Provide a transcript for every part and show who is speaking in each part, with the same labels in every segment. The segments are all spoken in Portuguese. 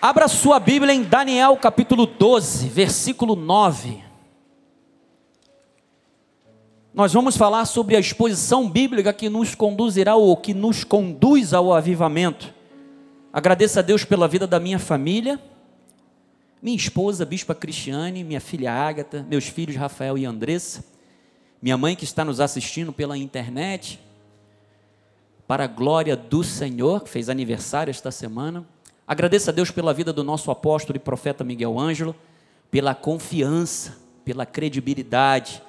Speaker 1: Abra sua Bíblia em Daniel capítulo 12, versículo 9. Nós vamos falar sobre a exposição bíblica que nos conduzirá ou que nos conduz ao avivamento. Agradeço a Deus pela vida da minha família, minha esposa, Bispa Cristiane, minha filha Ágata, meus filhos Rafael e Andressa, minha mãe que está nos assistindo pela internet, para a glória do Senhor, que fez aniversário esta semana. Agradeço a Deus pela vida do nosso apóstolo e profeta Miguel Ângelo, pela confiança, pela credibilidade.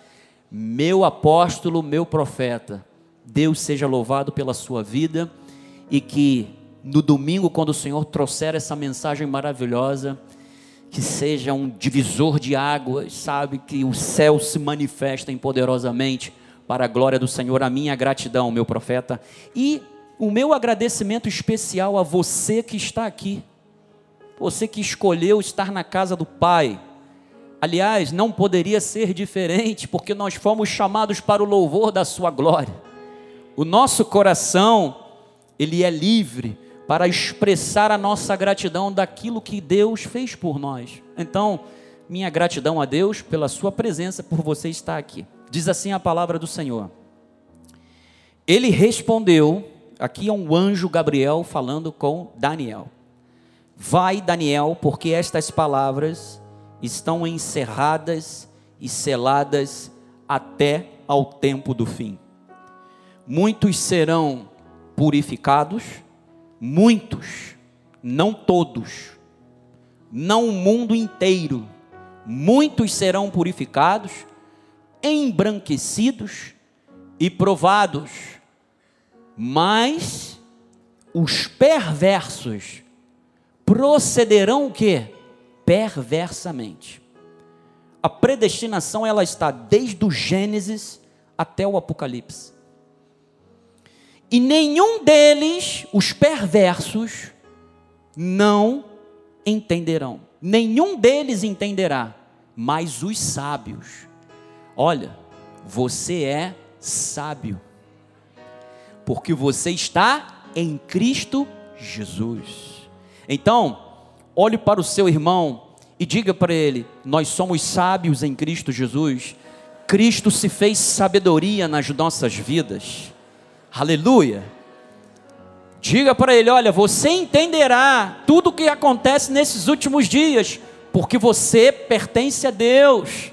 Speaker 1: Meu apóstolo, meu profeta, Deus seja louvado pela sua vida e que no domingo, quando o Senhor trouxer essa mensagem maravilhosa, que seja um divisor de águas, sabe? Que o céu se manifestem poderosamente para a glória do Senhor. A minha gratidão, meu profeta. E o meu agradecimento especial a você que está aqui, você que escolheu estar na casa do Pai. Aliás, não poderia ser diferente, porque nós fomos chamados para o louvor da Sua glória. O nosso coração, ele é livre para expressar a nossa gratidão daquilo que Deus fez por nós. Então, minha gratidão a Deus pela Sua presença, por você estar aqui. Diz assim a palavra do Senhor. Ele respondeu Aqui é um anjo Gabriel falando com Daniel. Vai, Daniel, porque estas palavras estão encerradas e seladas até ao tempo do fim. Muitos serão purificados, muitos, não todos, não o mundo inteiro. Muitos serão purificados, embranquecidos e provados mas os perversos procederão o quê? Perversamente. A predestinação ela está desde o Gênesis até o Apocalipse. E nenhum deles, os perversos, não entenderão. Nenhum deles entenderá, mas os sábios. Olha, você é sábio porque você está em Cristo Jesus. Então, olhe para o seu irmão e diga para ele: Nós somos sábios em Cristo Jesus. Cristo se fez sabedoria nas nossas vidas. Aleluia. Diga para ele: Olha, você entenderá tudo o que acontece nesses últimos dias, porque você pertence a Deus.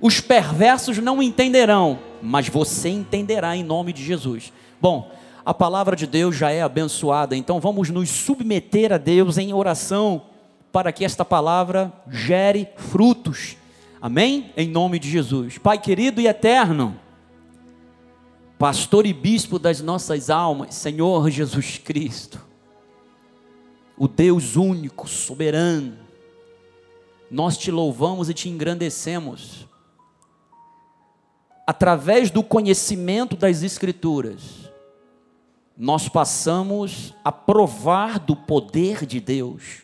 Speaker 1: Os perversos não entenderão, mas você entenderá em nome de Jesus. Bom, a palavra de Deus já é abençoada, então vamos nos submeter a Deus em oração para que esta palavra gere frutos. Amém? Em nome de Jesus. Pai querido e eterno, pastor e bispo das nossas almas, Senhor Jesus Cristo, o Deus único, soberano, nós te louvamos e te engrandecemos. Através do conhecimento das Escrituras, nós passamos a provar do poder de Deus.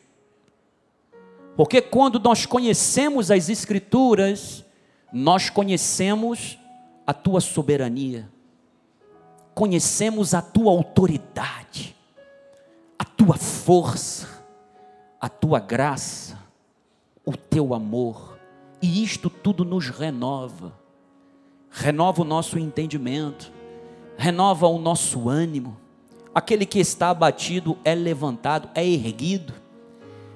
Speaker 1: Porque quando nós conhecemos as Escrituras, nós conhecemos a tua soberania, conhecemos a tua autoridade, a tua força, a tua graça, o teu amor, e isto tudo nos renova, renova o nosso entendimento renova o nosso ânimo. Aquele que está abatido é levantado, é erguido,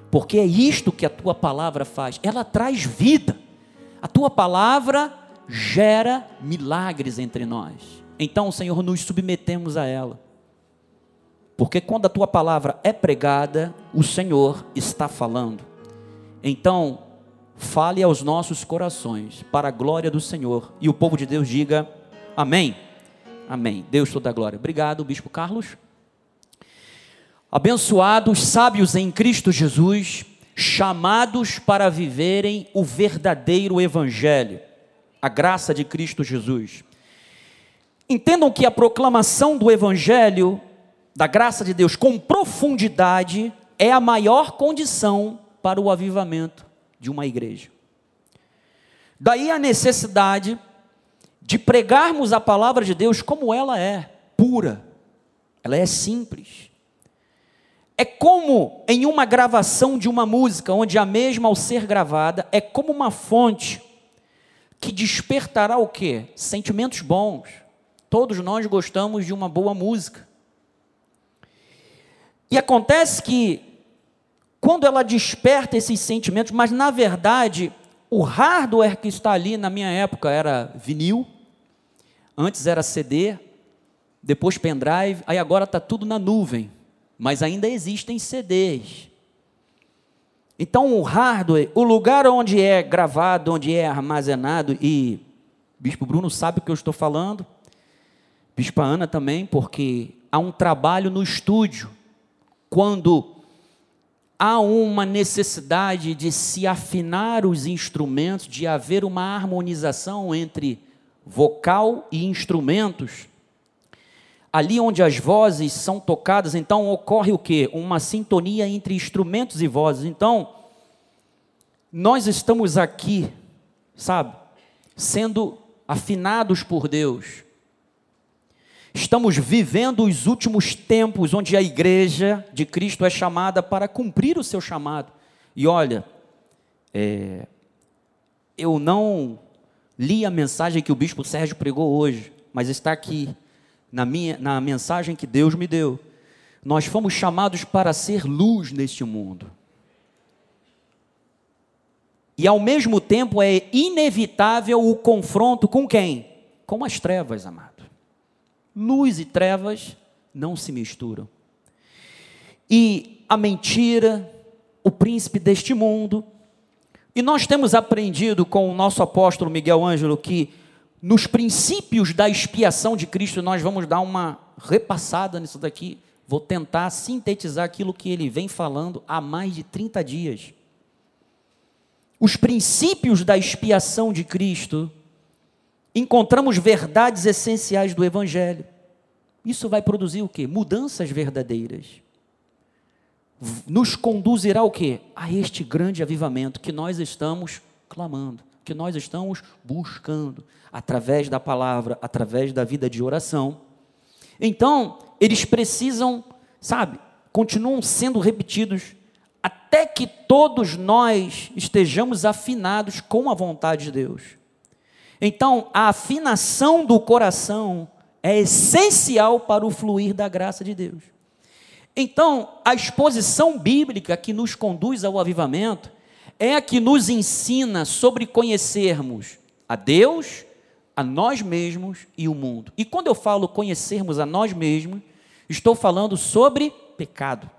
Speaker 1: porque é isto que a tua palavra faz, ela traz vida. A tua palavra gera milagres entre nós. Então, Senhor, nos submetemos a ela. Porque quando a tua palavra é pregada, o Senhor está falando. Então, fale aos nossos corações, para a glória do Senhor. E o povo de Deus diga: Amém. Amém. Deus toda a glória. Obrigado, Bispo Carlos. Abençoados, sábios em Cristo Jesus, chamados para viverem o verdadeiro Evangelho, a graça de Cristo Jesus. Entendam que a proclamação do Evangelho, da graça de Deus, com profundidade, é a maior condição para o avivamento de uma igreja. Daí a necessidade de pregarmos a palavra de Deus como ela é, pura, ela é simples, É como em uma gravação de uma música, onde a mesma, ao ser gravada, é como uma fonte que despertará o quê? Sentimentos bons. Todos nós gostamos de uma boa música. E acontece que, quando ela desperta esses sentimentos, mas na verdade, o hardware que está ali na minha época era vinil, antes era CD, depois pendrive, aí agora está tudo na nuvem mas ainda existem CDs. Então, o hardware, o lugar onde é gravado, onde é armazenado, e Bispo Bruno sabe o que eu estou falando, Bispa Ana também, porque há um trabalho no estúdio, quando há uma necessidade de se afinar os instrumentos, de haver uma harmonização entre vocal e instrumentos ali onde as vozes são tocadas, então ocorre o quê? Uma sintonia entre instrumentos e vozes. Então, nós estamos aqui, sabe, sendo afinados por Deus. Estamos vivendo os últimos tempos onde a igreja de Cristo é chamada para cumprir o seu chamado. E olha, é, eu não li a mensagem que o bispo Sérgio pregou hoje, mas está aqui na, minha, na mensagem que Deus me deu. Nós fomos chamados para ser luz neste mundo. E ao mesmo tempo é inevitável o confronto com quem? Com as trevas, amado. Luz e trevas não se misturam. E a mentira, o príncipe deste mundo. E nós temos aprendido com o nosso apóstolo Miguel Ângelo que nos princípios da expiação de Cristo, nós vamos dar uma repassada nisso daqui. Vou tentar sintetizar aquilo que ele vem falando há mais de 30 dias. Os princípios da expiação de Cristo, encontramos verdades essenciais do Evangelho. Isso vai produzir o quê? Mudanças verdadeiras. Nos conduzirá o quê? A este grande avivamento que nós estamos clamando que nós estamos buscando através da palavra, através da vida de oração. Então, eles precisam, sabe, continuam sendo repetidos até que todos nós estejamos afinados com a vontade de Deus. Então, a afinação do coração é essencial para o fluir da graça de Deus. Então, a exposição bíblica que nos conduz ao avivamento é a que nos ensina sobre conhecermos a Deus, a nós mesmos e o mundo. E quando eu falo conhecermos a nós mesmos, estou falando sobre pecado.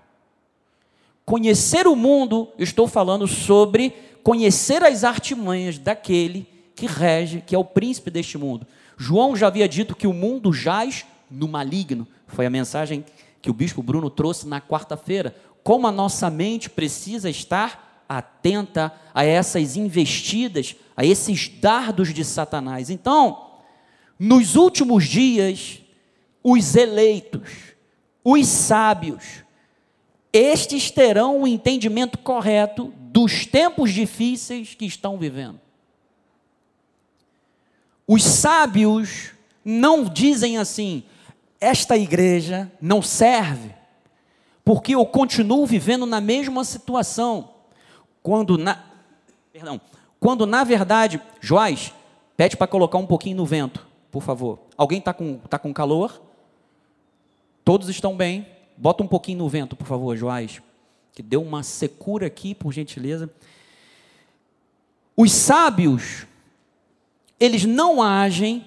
Speaker 1: Conhecer o mundo, estou falando sobre conhecer as artimanhas daquele que rege, que é o príncipe deste mundo. João já havia dito que o mundo jaz no maligno. Foi a mensagem que o bispo Bruno trouxe na quarta-feira. Como a nossa mente precisa estar atenta a essas investidas, a esses dardos de Satanás. Então, nos últimos dias, os eleitos, os sábios, estes terão o entendimento correto dos tempos difíceis que estão vivendo. Os sábios não dizem assim: esta igreja não serve, porque eu continuo vivendo na mesma situação. Quando na, perdão, quando na verdade, Joás, pede para colocar um pouquinho no vento, por favor. Alguém está com, tá com calor? Todos estão bem? Bota um pouquinho no vento, por favor, Joás. Que deu uma secura aqui, por gentileza. Os sábios, eles não agem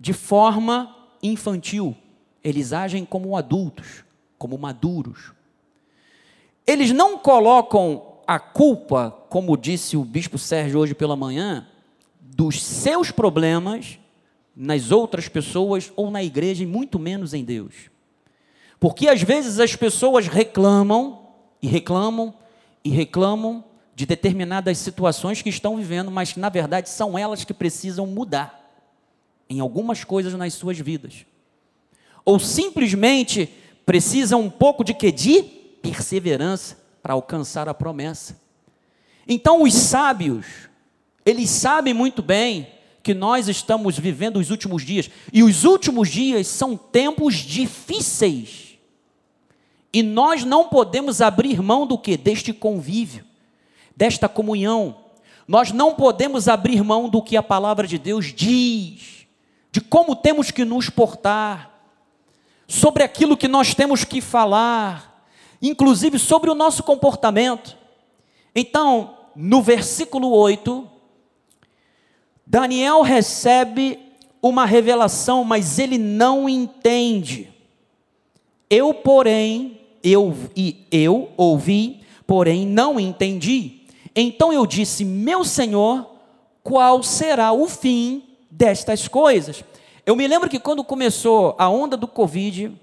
Speaker 1: de forma infantil, eles agem como adultos, como maduros. Eles não colocam a culpa, como disse o bispo Sérgio hoje pela manhã, dos seus problemas nas outras pessoas ou na igreja e muito menos em Deus. Porque às vezes as pessoas reclamam e reclamam e reclamam de determinadas situações que estão vivendo, mas que na verdade são elas que precisam mudar em algumas coisas nas suas vidas. Ou simplesmente precisam um pouco de que de perseverança para alcançar a promessa. Então, os sábios, eles sabem muito bem que nós estamos vivendo os últimos dias, e os últimos dias são tempos difíceis. E nós não podemos abrir mão do que? Deste convívio, desta comunhão. Nós não podemos abrir mão do que a palavra de Deus diz, de como temos que nos portar, sobre aquilo que nós temos que falar, inclusive sobre o nosso comportamento. Então, no versículo 8, Daniel recebe uma revelação, mas ele não entende. Eu, porém, eu e eu ouvi, porém não entendi. Então eu disse: Meu Senhor, qual será o fim destas coisas? Eu me lembro que quando começou a onda do Covid,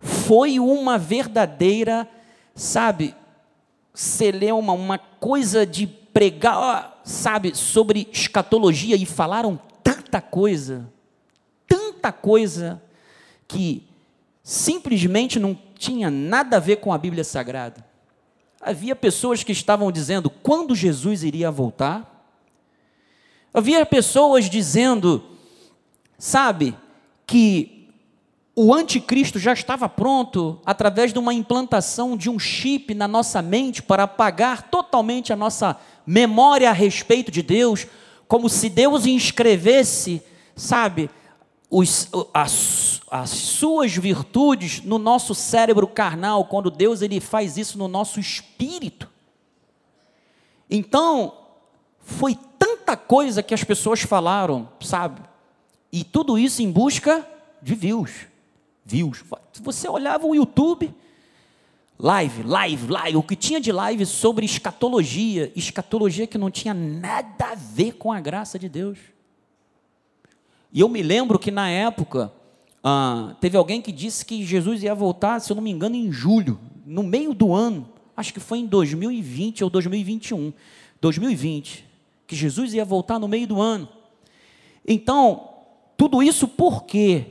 Speaker 1: foi uma verdadeira, sabe, celeuma, uma coisa de pregar, sabe, sobre escatologia e falaram tanta coisa, tanta coisa, que simplesmente não tinha nada a ver com a Bíblia Sagrada. Havia pessoas que estavam dizendo quando Jesus iria voltar. Havia pessoas dizendo, sabe, que o anticristo já estava pronto através de uma implantação de um chip na nossa mente para apagar totalmente a nossa memória a respeito de Deus, como se Deus inscrevesse, sabe, os, as, as suas virtudes no nosso cérebro carnal, quando Deus ele faz isso no nosso espírito. Então, foi tanta coisa que as pessoas falaram, sabe? E tudo isso em busca de views. Views. Você olhava o YouTube, live, live, live, o que tinha de live sobre escatologia, escatologia que não tinha nada a ver com a graça de Deus. E eu me lembro que na época, ah, teve alguém que disse que Jesus ia voltar, se eu não me engano, em julho, no meio do ano, acho que foi em 2020 ou 2021, 2020, que Jesus ia voltar no meio do ano. Então, tudo isso porque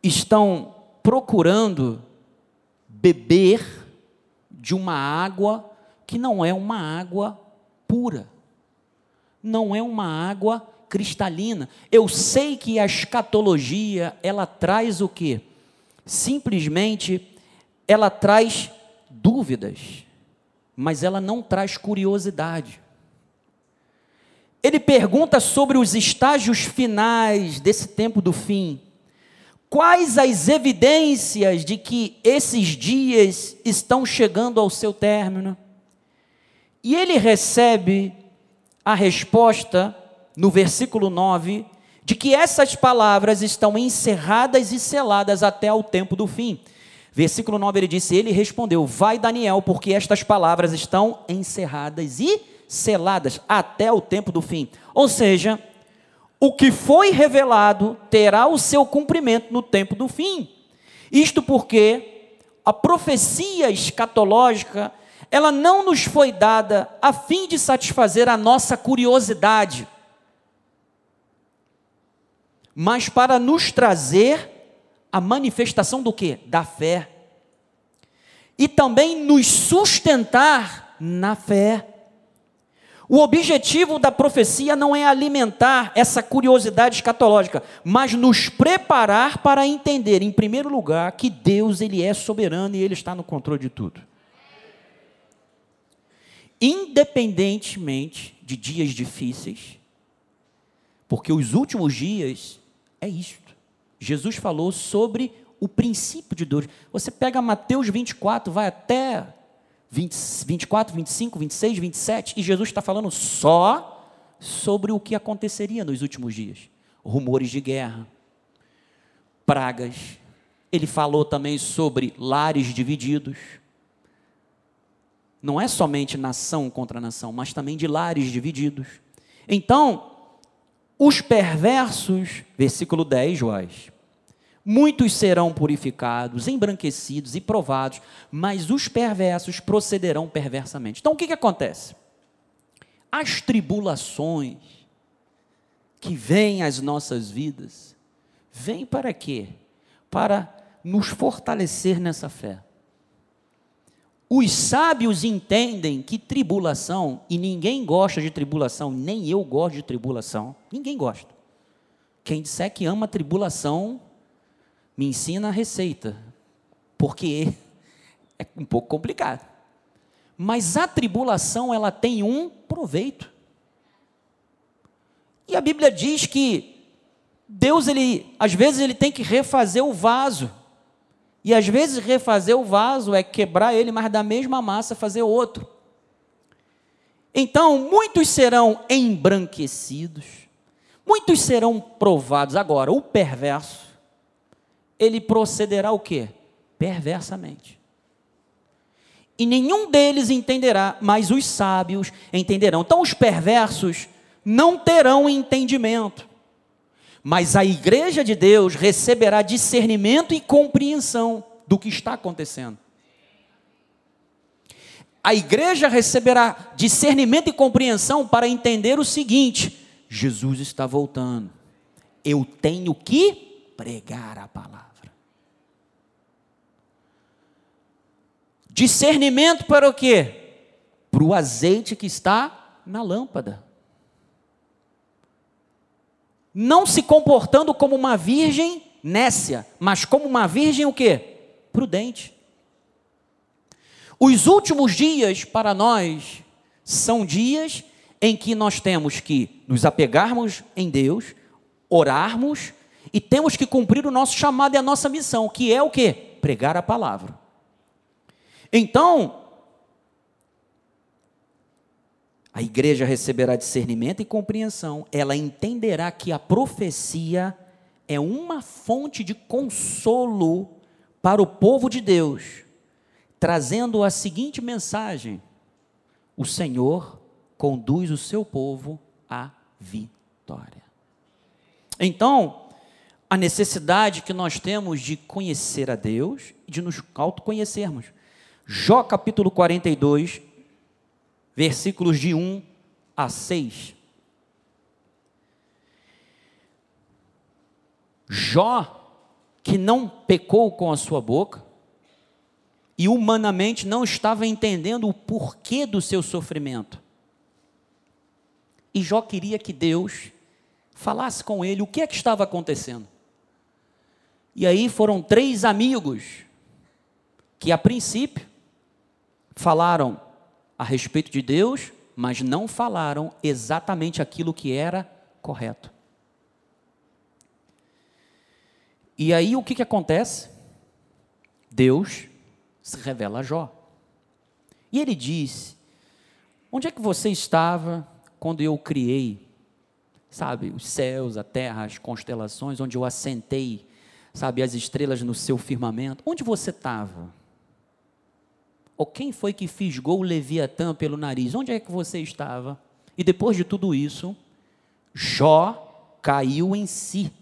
Speaker 1: estão procurando beber de uma água que não é uma água pura, não é uma água cristalina. Eu sei que a escatologia, ela traz o quê? Simplesmente ela traz dúvidas, mas ela não traz curiosidade. Ele pergunta sobre os estágios finais desse tempo do fim. Quais as evidências de que esses dias estão chegando ao seu término? E ele recebe a resposta no versículo 9, de que essas palavras estão encerradas e seladas até o tempo do fim. Versículo 9 ele disse: Ele respondeu: Vai, Daniel, porque estas palavras estão encerradas e seladas até o tempo do fim. Ou seja, o que foi revelado terá o seu cumprimento no tempo do fim. Isto porque a profecia escatológica, ela não nos foi dada a fim de satisfazer a nossa curiosidade mas para nos trazer a manifestação do que? Da fé. E também nos sustentar na fé. O objetivo da profecia não é alimentar essa curiosidade escatológica, mas nos preparar para entender, em primeiro lugar, que Deus ele é soberano e ele está no controle de tudo. Independentemente de dias difíceis, porque os últimos dias é isto. Jesus falou sobre o princípio de Deus. Você pega Mateus 24, vai até 20, 24, 25, 26, 27, e Jesus está falando só sobre o que aconteceria nos últimos dias: rumores de guerra, pragas. Ele falou também sobre lares divididos. Não é somente nação contra nação, mas também de lares divididos. Então, os perversos, versículo 10, Joás. Muitos serão purificados, embranquecidos e provados, mas os perversos procederão perversamente. Então o que, que acontece? As tribulações que vêm às nossas vidas, vêm para quê? Para nos fortalecer nessa fé. Os sábios entendem que tribulação, e ninguém gosta de tribulação, nem eu gosto de tribulação, ninguém gosta. Quem disser que ama tribulação, me ensina a receita, porque é um pouco complicado. Mas a tribulação, ela tem um proveito. E a Bíblia diz que Deus, ele, às vezes, ele tem que refazer o vaso. E às vezes refazer o vaso é quebrar ele, mas da mesma massa fazer outro. Então, muitos serão embranquecidos, muitos serão provados. Agora, o perverso, ele procederá o quê? Perversamente. E nenhum deles entenderá, mas os sábios entenderão. Então, os perversos não terão entendimento. Mas a igreja de Deus receberá discernimento e compreensão do que está acontecendo. A igreja receberá discernimento e compreensão para entender o seguinte: Jesus está voltando. Eu tenho que pregar a palavra. Discernimento para o quê? Para o azeite que está na lâmpada não se comportando como uma virgem nécia, mas como uma virgem o quê? Prudente. Os últimos dias para nós são dias em que nós temos que nos apegarmos em Deus, orarmos e temos que cumprir o nosso chamado e a nossa missão, que é o quê? Pregar a palavra. Então, A igreja receberá discernimento e compreensão, ela entenderá que a profecia é uma fonte de consolo para o povo de Deus, trazendo a seguinte mensagem: o Senhor conduz o seu povo à vitória. Então, a necessidade que nós temos de conhecer a Deus e de nos autoconhecermos. Jó capítulo 42, versículos de 1 a 6. Jó, que não pecou com a sua boca, e humanamente não estava entendendo o porquê do seu sofrimento. E Jó queria que Deus falasse com ele o que é que estava acontecendo. E aí foram três amigos que, a princípio, falaram: a respeito de Deus, mas não falaram exatamente aquilo que era correto. E aí o que, que acontece? Deus se revela a Jó. E ele diz: Onde é que você estava quando eu criei, sabe, os céus, a terra, as constelações, onde eu assentei, sabe, as estrelas no seu firmamento? Onde você estava? Ou quem foi que fisgou o Leviatã pelo nariz? Onde é que você estava? E depois de tudo isso, Jó caiu em si.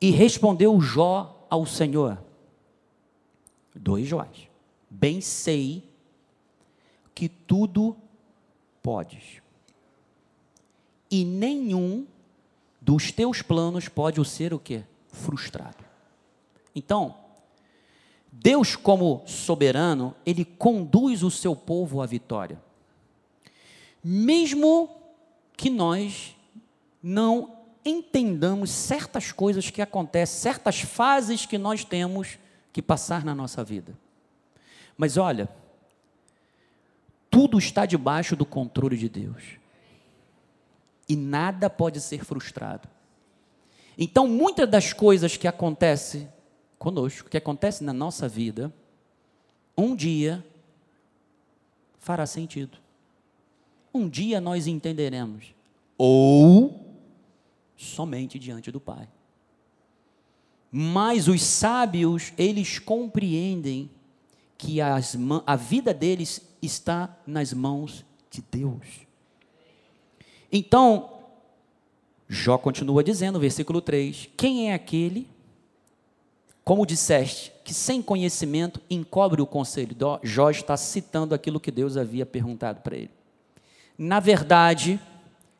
Speaker 1: E respondeu Jó ao Senhor: Dois Jóis. Bem sei que tudo podes. E nenhum dos teus planos pode ser o quê? Frustrado. Então, Deus, como soberano, ele conduz o seu povo à vitória. Mesmo que nós não entendamos certas coisas que acontecem, certas fases que nós temos que passar na nossa vida. Mas olha, tudo está debaixo do controle de Deus. E nada pode ser frustrado. Então, muitas das coisas que acontecem conosco, que acontece na nossa vida, um dia fará sentido. Um dia nós entenderemos. Ou somente diante do Pai. Mas os sábios, eles compreendem que as, a vida deles está nas mãos de Deus. Então, Jó continua dizendo, versículo 3: Quem é aquele como disseste, que sem conhecimento encobre o conselho. Jó está citando aquilo que Deus havia perguntado para ele. Na verdade,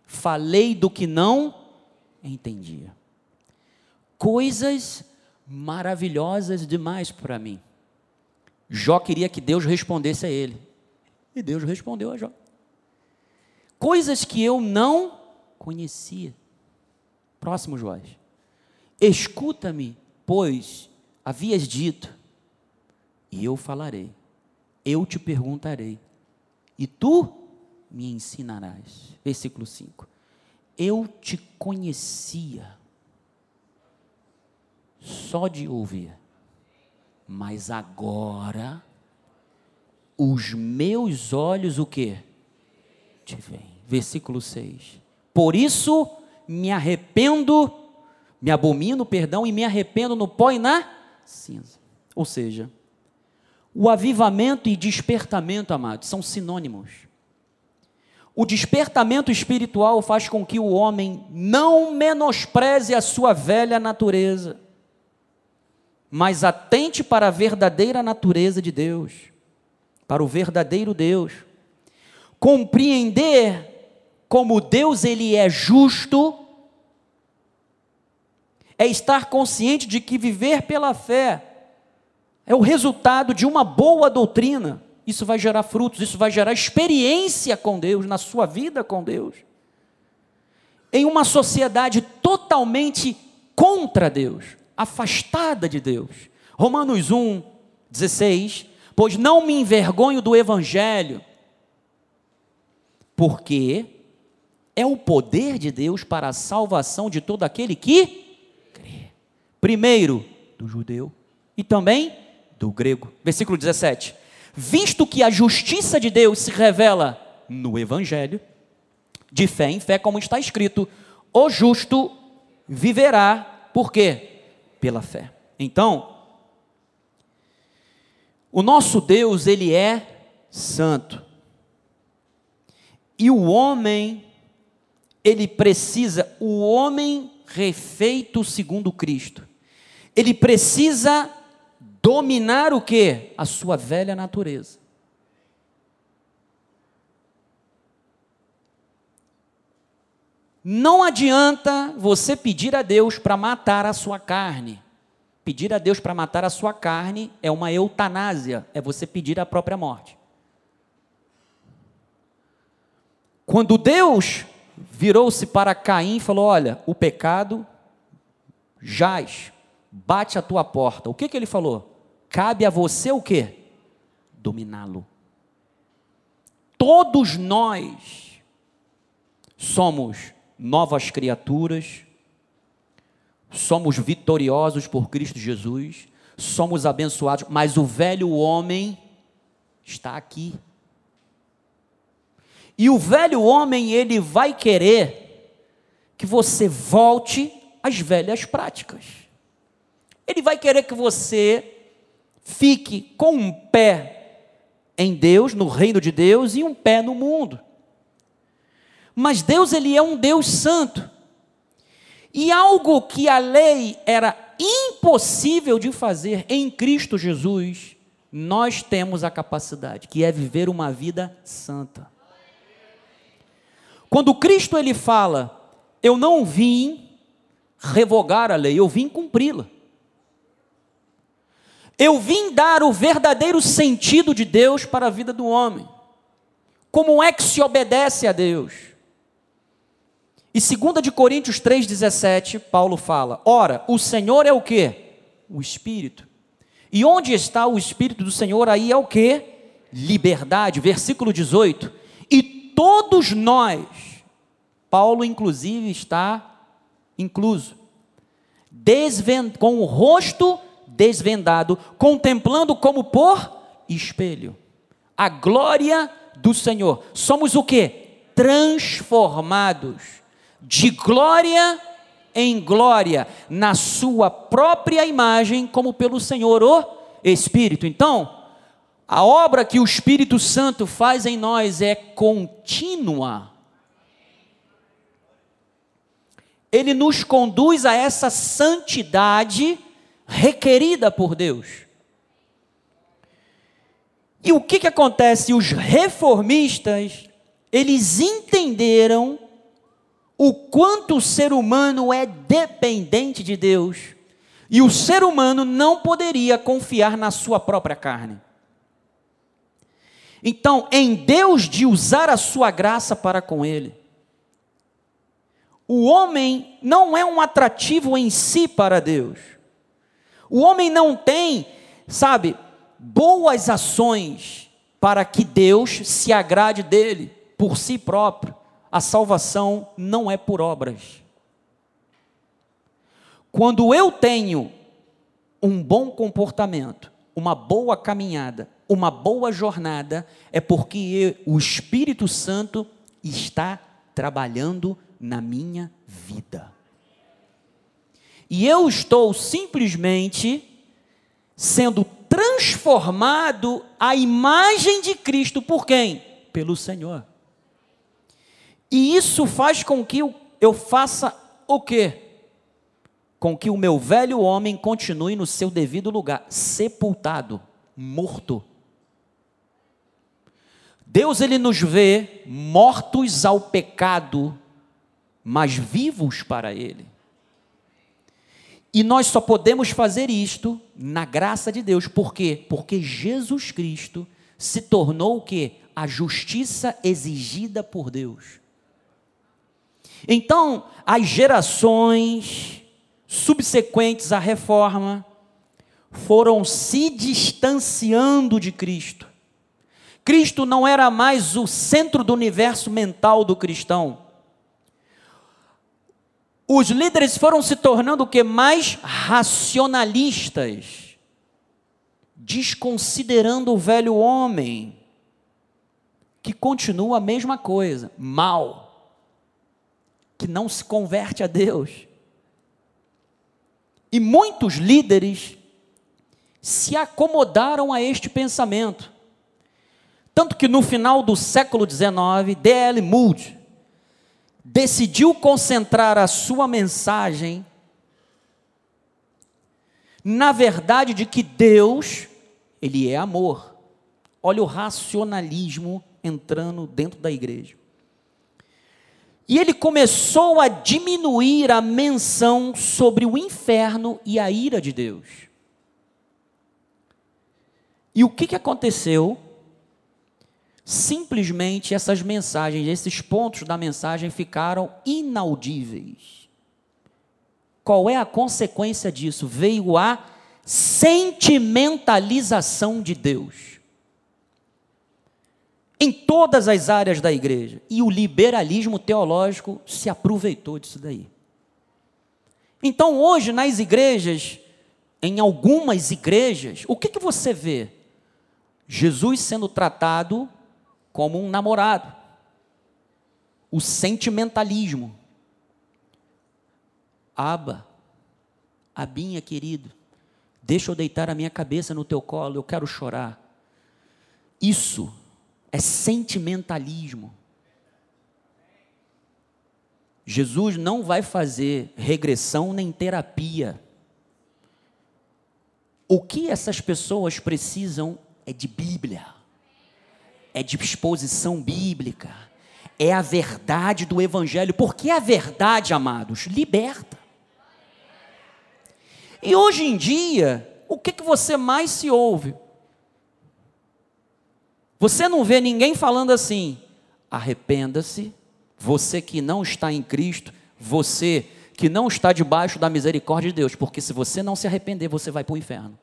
Speaker 1: falei do que não entendia. Coisas maravilhosas demais para mim. Jó queria que Deus respondesse a ele. E Deus respondeu a Jó. Coisas que eu não conhecia. Próximo, Jó. Escuta-me, pois, havias dito, e eu falarei, eu te perguntarei, e tu me ensinarás. Versículo 5. Eu te conhecia só de ouvir, mas agora os meus olhos o que? Te veem. Versículo 6. Por isso me arrependo, me abomino, perdão, e me arrependo no pó e na cinza. Ou seja, o avivamento e despertamento, amados, são sinônimos. O despertamento espiritual faz com que o homem não menospreze a sua velha natureza, mas atente para a verdadeira natureza de Deus, para o verdadeiro Deus. Compreender como Deus ele é justo é estar consciente de que viver pela fé é o resultado de uma boa doutrina. Isso vai gerar frutos, isso vai gerar experiência com Deus, na sua vida com Deus. Em uma sociedade totalmente contra Deus, afastada de Deus. Romanos 1, 16. Pois não me envergonho do Evangelho, porque é o poder de Deus para a salvação de todo aquele que. Primeiro, do judeu e também do grego. Versículo 17: Visto que a justiça de Deus se revela no Evangelho, de fé em fé, como está escrito, o justo viverá, por quê? Pela fé. Então, o nosso Deus, ele é santo. E o homem, ele precisa, o homem refeito segundo Cristo, ele precisa dominar o que? A sua velha natureza. Não adianta você pedir a Deus para matar a sua carne. Pedir a Deus para matar a sua carne é uma eutanásia, é você pedir a própria morte. Quando Deus virou-se para Caim e falou: Olha, o pecado jaz, bate a tua porta. O que, que ele falou? Cabe a você o quê? Dominá-lo. Todos nós somos novas criaturas, somos vitoriosos por Cristo Jesus, somos abençoados, mas o velho homem está aqui. E o velho homem, ele vai querer que você volte às velhas práticas. Ele vai querer que você fique com um pé em Deus, no reino de Deus, e um pé no mundo. Mas Deus, ele é um Deus santo. E algo que a lei era impossível de fazer em Cristo Jesus, nós temos a capacidade, que é viver uma vida santa. Quando Cristo ele fala, eu não vim revogar a lei, eu vim cumpri-la. Eu vim dar o verdadeiro sentido de Deus para a vida do homem. Como é que se obedece a Deus? E 2 de Coríntios 3,17, Paulo fala: Ora, o Senhor é o que? O Espírito. E onde está o Espírito do Senhor? Aí é o que? Liberdade. Versículo 18. E todos nós, Paulo inclusive está incluso, com o rosto desvendado, contemplando como por espelho a glória do Senhor. Somos o que? Transformados de glória em glória na sua própria imagem, como pelo Senhor o Espírito. Então, a obra que o Espírito Santo faz em nós é contínua. Ele nos conduz a essa santidade requerida por Deus. E o que, que acontece? Os reformistas, eles entenderam o quanto o ser humano é dependente de Deus. E o ser humano não poderia confiar na sua própria carne. Então, em Deus de usar a sua graça para com ele. O homem não é um atrativo em si para Deus. O homem não tem, sabe, boas ações para que Deus se agrade dele por si próprio. A salvação não é por obras. Quando eu tenho um bom comportamento, uma boa caminhada, uma boa jornada, é porque o Espírito Santo está trabalhando na minha vida. E eu estou simplesmente sendo transformado à imagem de Cristo por quem? Pelo Senhor. E isso faz com que eu faça o quê? Com que o meu velho homem continue no seu devido lugar, sepultado, morto. Deus ele nos vê mortos ao pecado, mas vivos para ele. E nós só podemos fazer isto na graça de Deus. Por quê? Porque Jesus Cristo se tornou o quê? A justiça exigida por Deus. Então, as gerações subsequentes à reforma foram se distanciando de Cristo. Cristo não era mais o centro do universo mental do cristão. Os líderes foram se tornando o que mais racionalistas, desconsiderando o velho homem, que continua a mesma coisa, mal que não se converte a Deus. E muitos líderes se acomodaram a este pensamento. Tanto que no final do século XIX, D.L. Moody decidiu concentrar a sua mensagem na verdade de que Deus, ele é amor. Olha o racionalismo entrando dentro da igreja. E ele começou a diminuir a menção sobre o inferno e a ira de Deus. E o que, que aconteceu? Simplesmente essas mensagens, esses pontos da mensagem ficaram inaudíveis. Qual é a consequência disso? Veio a sentimentalização de Deus em todas as áreas da igreja. E o liberalismo teológico se aproveitou disso daí. Então, hoje, nas igrejas, em algumas igrejas, o que, que você vê? Jesus sendo tratado como um namorado. O sentimentalismo. Aba, Abinha querido, deixa eu deitar a minha cabeça no teu colo, eu quero chorar. Isso é sentimentalismo. Jesus não vai fazer regressão nem terapia. O que essas pessoas precisam é de Bíblia, é de exposição bíblica, é a verdade do Evangelho, porque a verdade, amados, liberta. E hoje em dia, o que, que você mais se ouve? Você não vê ninguém falando assim: arrependa-se, você que não está em Cristo, você que não está debaixo da misericórdia de Deus, porque se você não se arrepender, você vai para o inferno.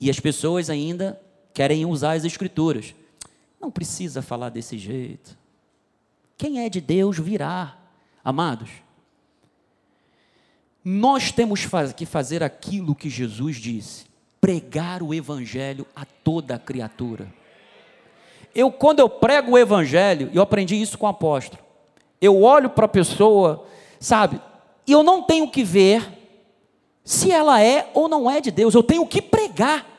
Speaker 1: E as pessoas ainda querem usar as escrituras. Não precisa falar desse jeito. Quem é de Deus virá. Amados, nós temos que fazer aquilo que Jesus disse pregar o evangelho a toda a criatura. Eu quando eu prego o evangelho, eu aprendi isso com o apóstolo. Eu olho para a pessoa, sabe? E eu não tenho que ver se ela é ou não é de Deus, eu tenho que pregar.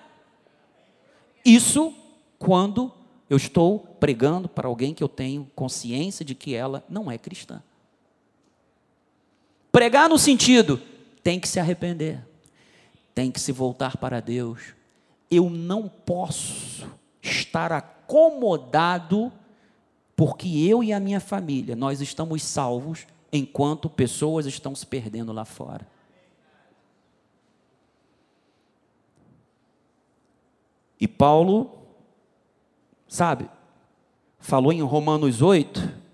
Speaker 1: Isso quando eu estou pregando para alguém que eu tenho consciência de que ela não é cristã. Pregar no sentido, tem que se arrepender tem que se voltar para Deus. Eu não posso estar acomodado porque eu e a minha família nós estamos salvos enquanto pessoas estão se perdendo lá fora. E Paulo, sabe, falou em Romanos 8,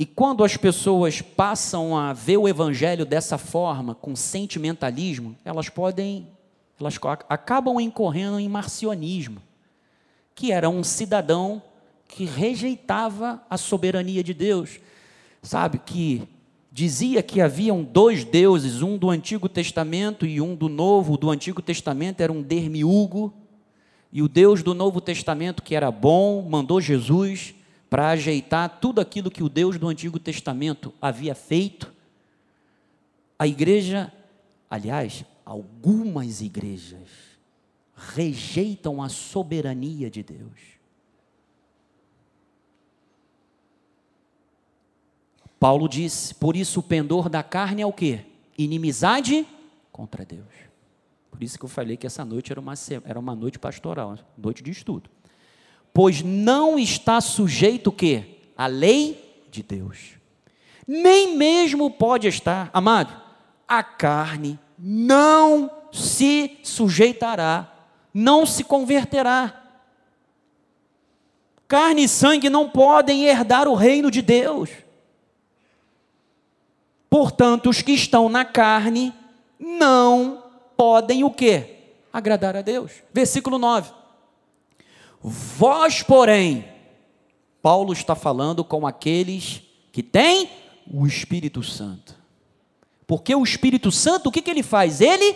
Speaker 1: E quando as pessoas passam a ver o evangelho dessa forma, com sentimentalismo, elas podem, elas acabam incorrendo em marcionismo, que era um cidadão que rejeitava a soberania de Deus, sabe, que dizia que haviam dois deuses, um do Antigo Testamento e um do Novo. O do Antigo Testamento era um dermiúgo, e o Deus do Novo Testamento, que era bom, mandou Jesus para ajeitar tudo aquilo que o Deus do Antigo Testamento havia feito. A igreja, aliás, algumas igrejas rejeitam a soberania de Deus. Paulo disse: por isso o pendor da carne é o que? Inimizade contra Deus. Por isso que eu falei que essa noite era uma, era uma noite pastoral, noite de estudo. Pois não está sujeito o quê? A lei de Deus. Nem mesmo pode estar, amado, a carne não se sujeitará, não se converterá. Carne e sangue não podem herdar o reino de Deus. Portanto, os que estão na carne não podem o quê? Agradar a Deus. Versículo 9. Vós, porém, Paulo está falando com aqueles que têm o Espírito Santo. Porque o Espírito Santo, o que, que ele faz? Ele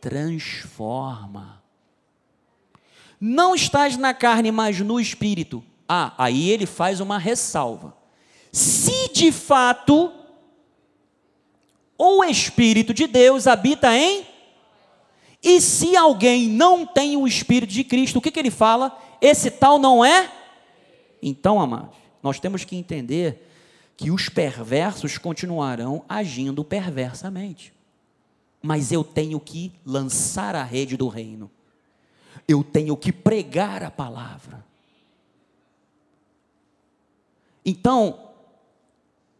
Speaker 1: transforma. Não estás na carne, mas no Espírito. Ah, aí ele faz uma ressalva. Se de fato o Espírito de Deus habita em. E se alguém não tem o Espírito de Cristo, o que, que ele fala? Esse tal não é? Então, amados, nós temos que entender que os perversos continuarão agindo perversamente. Mas eu tenho que lançar a rede do reino. Eu tenho que pregar a palavra. Então,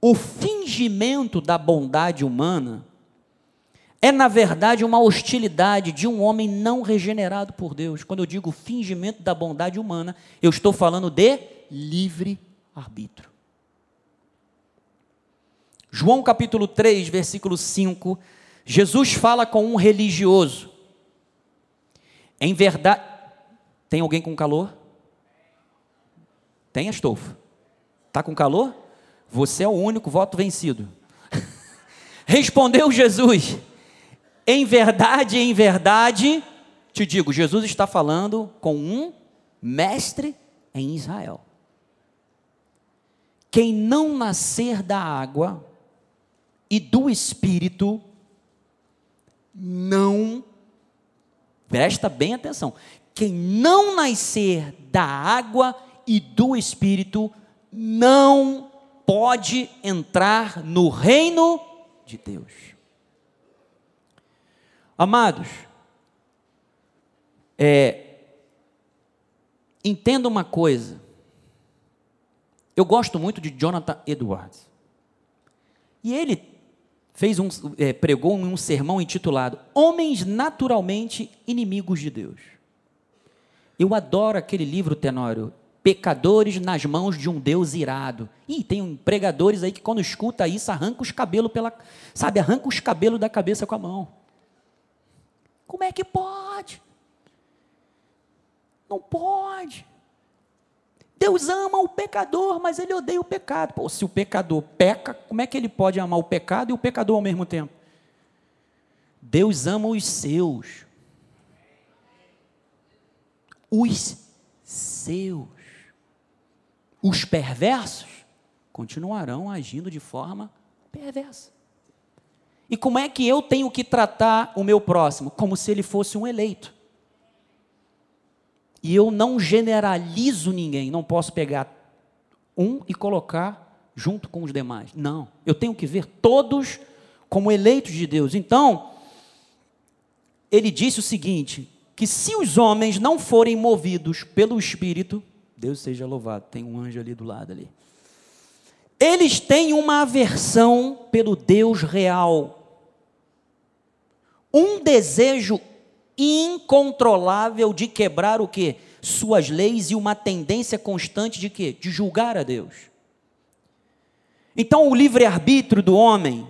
Speaker 1: o fingimento da bondade humana é, na verdade, uma hostilidade de um homem não regenerado por Deus. Quando eu digo fingimento da bondade humana, eu estou falando de livre-arbítrio. João capítulo 3, versículo 5, Jesus fala com um religioso. Em verdade. Tem alguém com calor? Tem, Astolfo? Está com calor? Você é o único voto vencido. Respondeu Jesus: Em verdade, em verdade, te digo, Jesus está falando com um mestre em Israel. Quem não nascer da água e do espírito, não, presta bem atenção, quem não nascer da água e do espírito, não pode entrar no reino de Deus. Amados, é, entenda uma coisa. Eu gosto muito de Jonathan Edwards. E ele fez um, é, pregou um sermão intitulado Homens Naturalmente Inimigos de Deus. Eu adoro aquele livro, Tenório pecadores nas mãos de um Deus irado. E tem pregadores aí que quando escuta isso arranca os cabelos pela, sabe, arranca os cabelos da cabeça com a mão. Como é que pode? Não pode. Deus ama o pecador, mas ele odeia o pecado. Pô, se o pecador peca, como é que ele pode amar o pecado e o pecador ao mesmo tempo? Deus ama os seus. Os seus os perversos continuarão agindo de forma perversa. E como é que eu tenho que tratar o meu próximo? Como se ele fosse um eleito. E eu não generalizo ninguém, não posso pegar um e colocar junto com os demais. Não, eu tenho que ver todos como eleitos de Deus. Então, ele disse o seguinte: que se os homens não forem movidos pelo Espírito, Deus seja louvado. Tem um anjo ali do lado ali. Eles têm uma aversão pelo Deus real. Um desejo incontrolável de quebrar o que? Suas leis e uma tendência constante de quê? De julgar a Deus. Então o livre-arbítrio do homem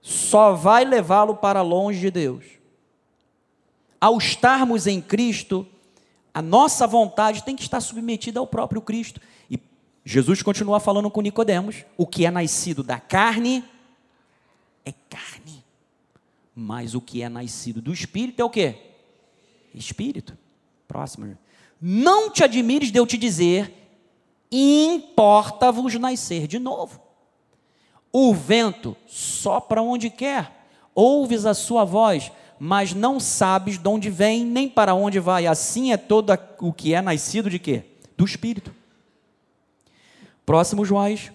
Speaker 1: só vai levá-lo para longe de Deus. Ao estarmos em Cristo, a nossa vontade tem que estar submetida ao próprio Cristo. E Jesus continua falando com Nicodemos: o que é nascido da carne é carne. Mas o que é nascido do espírito é o quê? Espírito. Próximo. Não te admires de eu te dizer, importa-vos nascer de novo. O vento sopra onde quer, ouves a sua voz, mas não sabes de onde vem nem para onde vai. Assim é todo o que é nascido de quê? Do Espírito. Próximo Joás.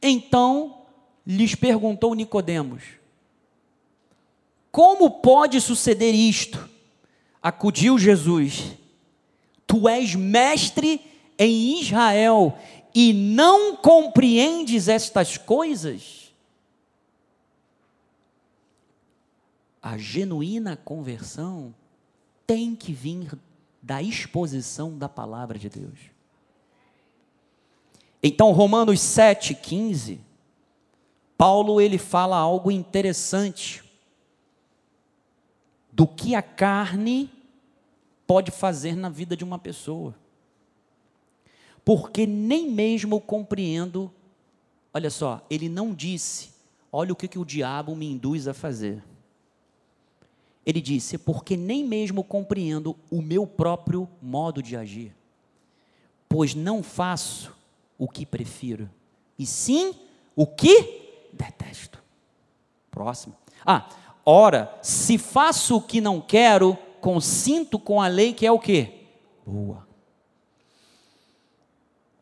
Speaker 1: Então lhes perguntou Nicodemos: Como pode suceder isto? Acudiu Jesus: Tu és mestre em Israel e não compreendes estas coisas, a genuína conversão tem que vir da exposição da palavra de Deus. Então, Romanos 7,15, Paulo ele fala algo interessante do que a carne pode fazer na vida de uma pessoa porque nem mesmo compreendo. Olha só, ele não disse, olha o que, que o diabo me induz a fazer. Ele disse, porque nem mesmo compreendo o meu próprio modo de agir, pois não faço o que prefiro, e sim o que detesto. Próximo. Ah, ora, se faço o que não quero, consinto com a lei que é o que? Boa.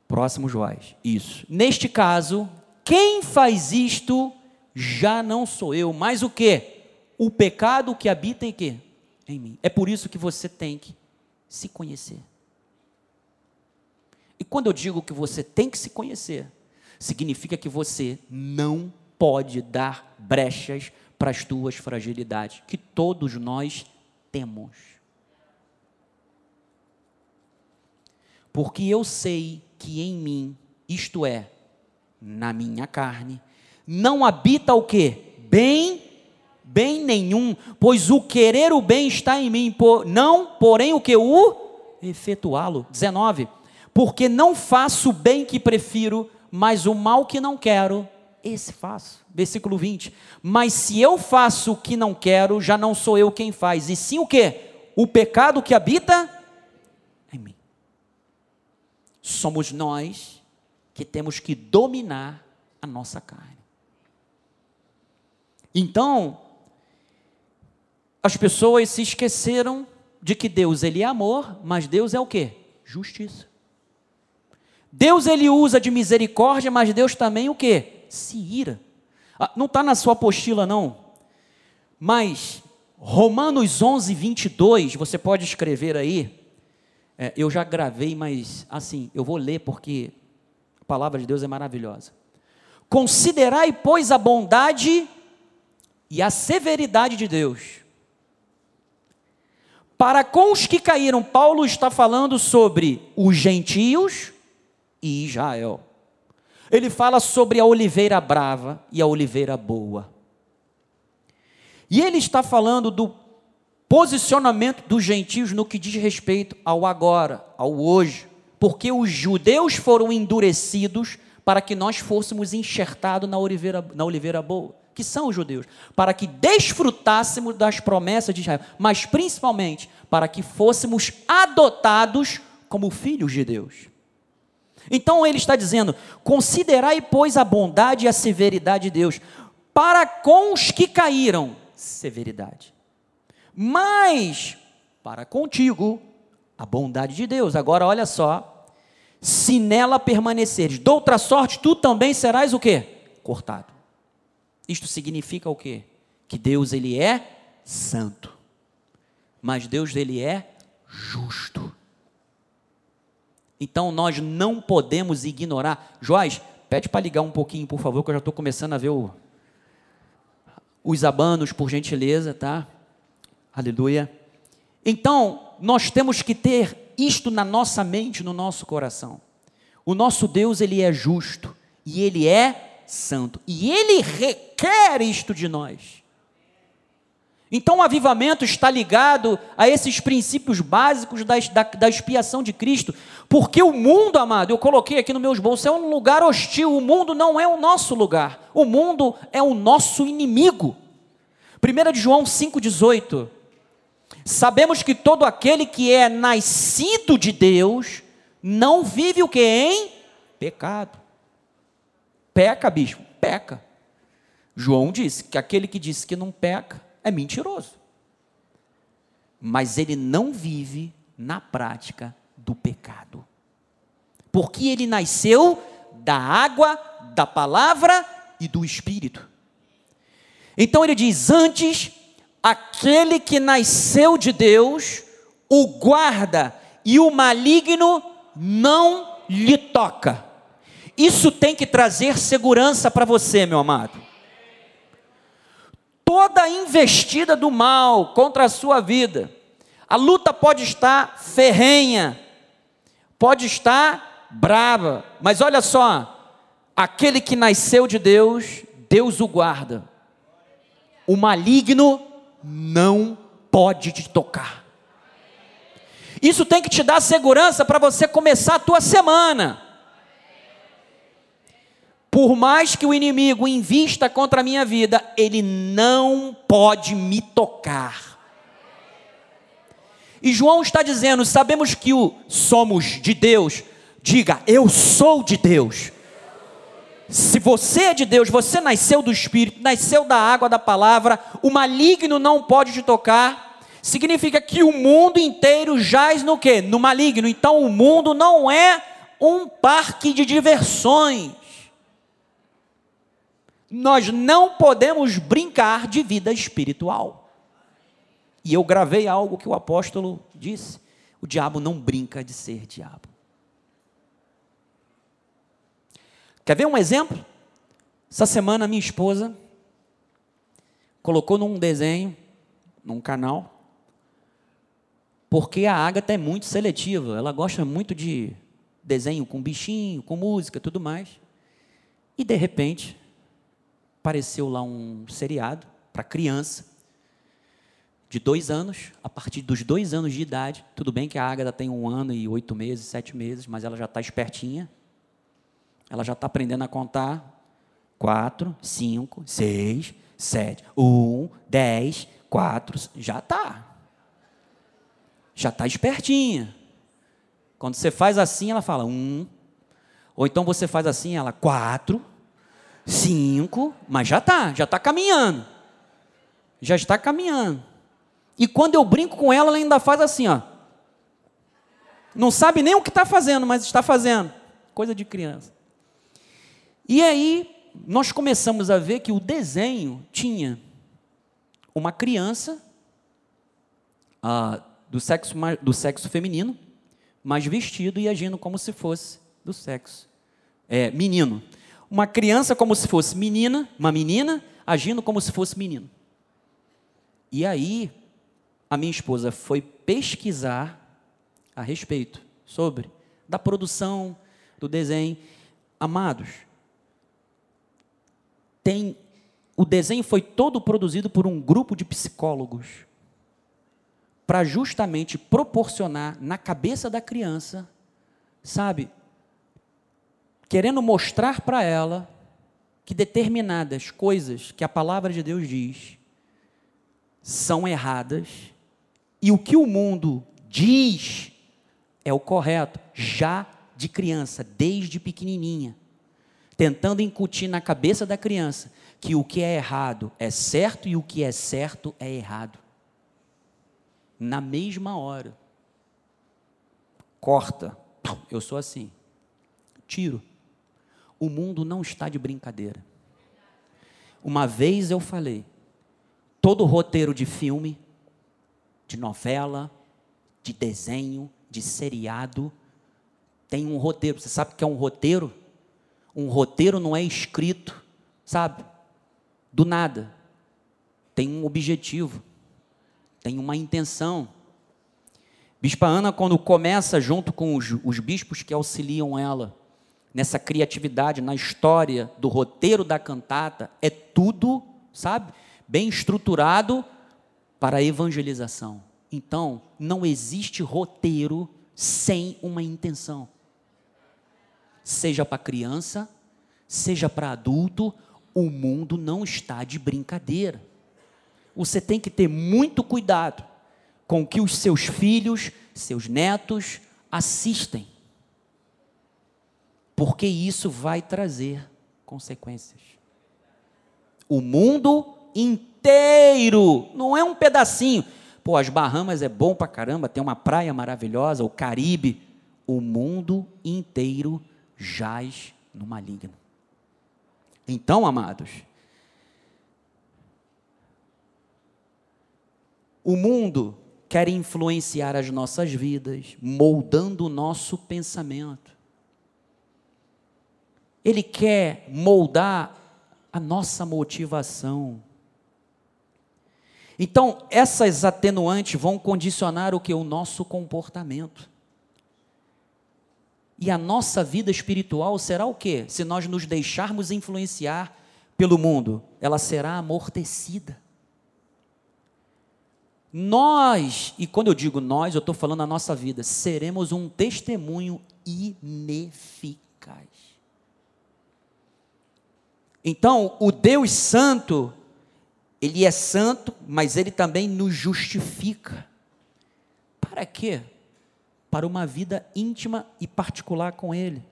Speaker 1: Próximo Joás. Isso. Neste caso, quem faz isto já não sou eu, mas o que? O pecado que habita em quê? Em mim. É por isso que você tem que se conhecer. E quando eu digo que você tem que se conhecer, significa que você não pode dar brechas para as tuas fragilidades, que todos nós temos. Porque eu sei que em mim, isto é, na minha carne, não habita o que? Bem, bem nenhum, pois o querer o bem está em mim, por, não, porém o que o efetuá-lo. 19. Porque não faço o bem que prefiro, mas o mal que não quero, esse faço. Versículo 20. Mas se eu faço o que não quero, já não sou eu quem faz, e sim o que? O pecado que habita somos nós que temos que dominar a nossa carne. Então, as pessoas se esqueceram de que Deus ele é amor, mas Deus é o que? Justiça. Deus ele usa de misericórdia, mas Deus também o que? Se ira. Ah, não está na sua apostila não, mas Romanos 11, 22, você pode escrever aí, é, eu já gravei, mas assim, eu vou ler porque a palavra de Deus é maravilhosa. Considerai, pois, a bondade e a severidade de Deus. Para com os que caíram, Paulo está falando sobre os gentios e Israel. Ele fala sobre a oliveira brava e a oliveira boa. E ele está falando do posicionamento dos gentios no que diz respeito ao agora, ao hoje, porque os judeus foram endurecidos para que nós fôssemos enxertados na oliveira, na oliveira boa, que são os judeus, para que desfrutássemos das promessas de Israel, mas principalmente para que fôssemos adotados como filhos de Deus. Então ele está dizendo: considerai, pois, a bondade e a severidade de Deus, para com os que caíram, severidade mas para contigo a bondade de Deus. Agora olha só, se nela permaneceres, de outra sorte, tu também serás o quê? Cortado. Isto significa o quê? Que Deus ele é santo. Mas Deus ele é justo. Então nós não podemos ignorar. Joás, pede para ligar um pouquinho, por favor, que eu já estou começando a ver o, os abanos, por gentileza, tá? Aleluia. Então, nós temos que ter isto na nossa mente, no nosso coração. O nosso Deus, ele é justo E Ele é santo. E Ele requer isto de nós. Então o avivamento está ligado a esses princípios básicos da, da, da, expiação de Cristo, porque o mundo, amado, eu coloquei aqui no meus bolsos, é um lugar hostil, o mundo não é o nosso lugar, o mundo é o nosso inimigo. 1 de João 5,18, sabemos que todo aquele que é nascido de Deus, não vive o que? Em pecado. Peca, bispo, peca. João disse que aquele que disse que não peca, é mentiroso. Mas ele não vive na prática do pecado. Porque ele nasceu da água, da palavra e do espírito. Então ele diz: Antes, aquele que nasceu de Deus o guarda e o maligno não lhe toca. Isso tem que trazer segurança para você, meu amado toda investida do mal contra a sua vida. A luta pode estar ferrenha, pode estar brava, mas olha só: aquele que nasceu de Deus, Deus o guarda. O maligno não pode te tocar. Isso tem que te dar segurança para você começar a tua semana. Por mais que o inimigo invista contra a minha vida, ele não pode me tocar. E João está dizendo: sabemos que o somos de Deus. Diga, eu sou de Deus. Se você é de Deus, você nasceu do Espírito, nasceu da água da palavra, o maligno não pode te tocar. Significa que o mundo inteiro jaz no quê? No maligno. Então o mundo não é um parque de diversões nós não podemos brincar de vida espiritual. E eu gravei algo que o apóstolo disse: o diabo não brinca de ser diabo. Quer ver um exemplo? Essa semana minha esposa colocou num desenho, num canal, porque a Agatha é muito seletiva, ela gosta muito de desenho com bichinho, com música, tudo mais. E de repente, apareceu lá um seriado para criança de dois anos, a partir dos dois anos de idade. Tudo bem que a Ágata tem um ano e oito meses, sete meses, mas ela já está espertinha. Ela já está aprendendo a contar. Quatro, cinco, seis, sete, um, dez, quatro, já está. Já está espertinha. Quando você faz assim, ela fala um. Ou então você faz assim, ela quatro cinco, mas já está, já está caminhando. Já está caminhando. E quando eu brinco com ela, ela ainda faz assim, ó. Não sabe nem o que está fazendo, mas está fazendo. Coisa de criança. E aí, nós começamos a ver que o desenho tinha uma criança ah, do, sexo, do sexo feminino, mas vestido e agindo como se fosse do sexo é, menino uma criança como se fosse menina, uma menina, agindo como se fosse menino. E aí, a minha esposa foi pesquisar a respeito sobre da produção do desenho. Amados, tem o desenho foi todo produzido por um grupo de psicólogos para justamente proporcionar na cabeça da criança, sabe, querendo mostrar para ela que determinadas coisas que a palavra de Deus diz são erradas e o que o mundo diz é o correto, já de criança, desde pequenininha, tentando incutir na cabeça da criança que o que é errado é certo e o que é certo é errado. Na mesma hora, corta, eu sou assim, tiro o mundo não está de brincadeira. Uma vez eu falei, todo roteiro de filme, de novela, de desenho, de seriado, tem um roteiro. Você sabe o que é um roteiro? Um roteiro não é escrito, sabe? Do nada. Tem um objetivo, tem uma intenção. Bispa Ana, quando começa junto com os, os bispos que auxiliam ela, nessa criatividade, na história do roteiro da cantata, é tudo, sabe, bem estruturado para a evangelização. Então, não existe roteiro sem uma intenção. Seja para criança, seja para adulto, o mundo não está de brincadeira. Você tem que ter muito cuidado com o que os seus filhos, seus netos assistem. Porque isso vai trazer consequências. O mundo inteiro, não é um pedacinho. Pô, as Bahamas é bom pra caramba, tem uma praia maravilhosa, o Caribe. O mundo inteiro jaz no maligno. Então, amados, o mundo quer influenciar as nossas vidas, moldando o nosso pensamento. Ele quer moldar a nossa motivação. Então, essas atenuantes vão condicionar o que? O nosso comportamento. E a nossa vida espiritual será o quê? Se nós nos deixarmos influenciar pelo mundo, ela será amortecida. Nós, e quando eu digo nós, eu estou falando a nossa vida, seremos um testemunho ineficaz. Então, o Deus Santo, Ele é santo, mas Ele também nos justifica. Para quê? Para uma vida íntima e particular com Ele.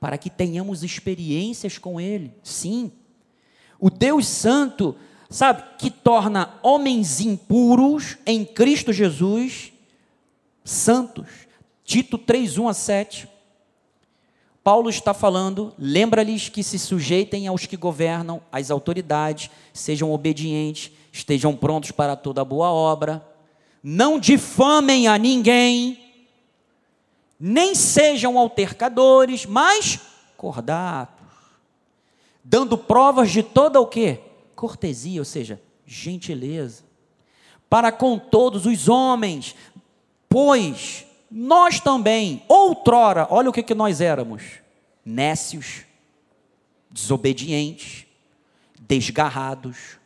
Speaker 1: Para que tenhamos experiências com Ele. Sim. O Deus Santo sabe, que torna homens impuros em Cristo Jesus santos. Tito 3, 1 a 7. Paulo está falando, lembra-lhes que se sujeitem aos que governam, às autoridades, sejam obedientes, estejam prontos para toda boa obra, não difamem a ninguém, nem sejam altercadores, mas cordatos, dando provas de toda o que? cortesia, ou seja, gentileza, para com todos os homens, pois nós também, outrora, olha o que, que nós éramos: nécios, desobedientes, desgarrados,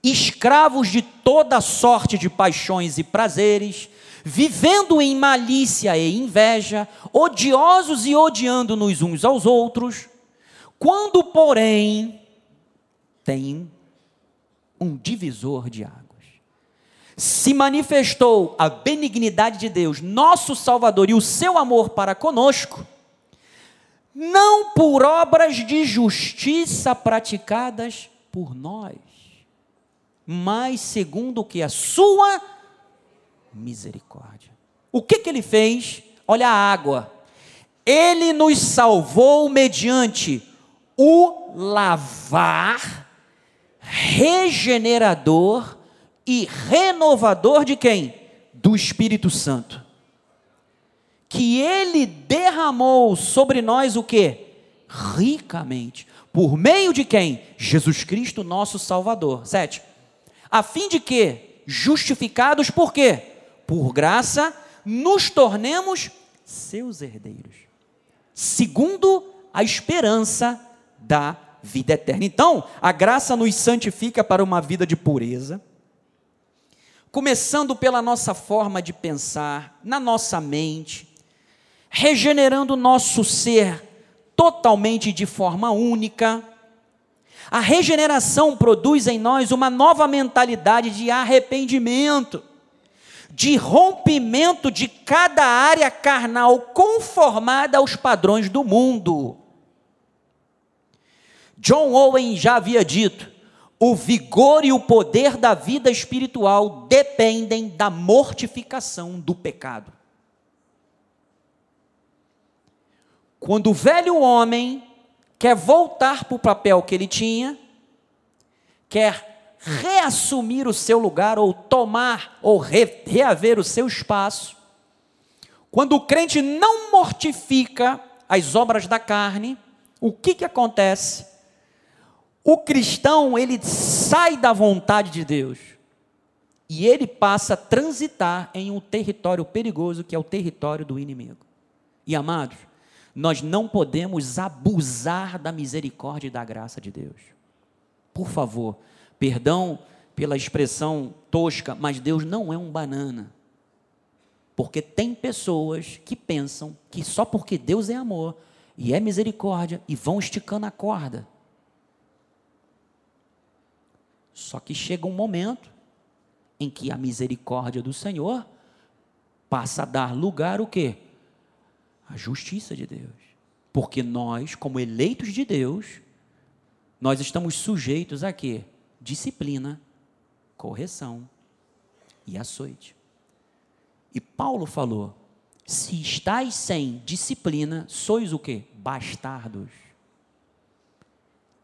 Speaker 1: escravos de toda sorte de paixões e prazeres, vivendo em malícia e inveja, odiosos e odiando-nos uns aos outros, quando, porém, tem um divisor de águas. Se manifestou a benignidade de Deus, nosso Salvador, e o seu amor para conosco, não por obras de justiça praticadas por nós, mas segundo o que a sua misericórdia. O que, que ele fez? Olha a água. Ele nos salvou mediante o lavar regenerador e renovador de quem? Do Espírito Santo. Que ele derramou sobre nós o que? Ricamente. Por meio de quem? Jesus Cristo, nosso Salvador. Sete. A fim de que, justificados por quê? Por graça, nos tornemos seus herdeiros. Segundo a esperança da vida eterna. Então, a graça nos santifica para uma vida de pureza, começando pela nossa forma de pensar, na nossa mente, regenerando nosso ser totalmente de forma única. A regeneração produz em nós uma nova mentalidade de arrependimento, de rompimento de cada área carnal conformada aos padrões do mundo. John Owen já havia dito: o vigor e o poder da vida espiritual dependem da mortificação do pecado. Quando o velho homem quer voltar para o papel que ele tinha, quer reassumir o seu lugar ou tomar ou re, reaver o seu espaço, quando o crente não mortifica as obras da carne, o que, que acontece? O cristão, ele sai da vontade de Deus e ele passa a transitar em um território perigoso que é o território do inimigo. E amados, nós não podemos abusar da misericórdia e da graça de Deus. Por favor, perdão pela expressão tosca, mas Deus não é um banana. Porque tem pessoas que pensam que só porque Deus é amor e é misericórdia e vão esticando a corda. Só que chega um momento em que a misericórdia do Senhor passa a dar lugar o quê? A justiça de Deus. Porque nós, como eleitos de Deus, nós estamos sujeitos a quê? Disciplina, correção e açoite. E Paulo falou: se estáis sem disciplina, sois o quê? Bastardos.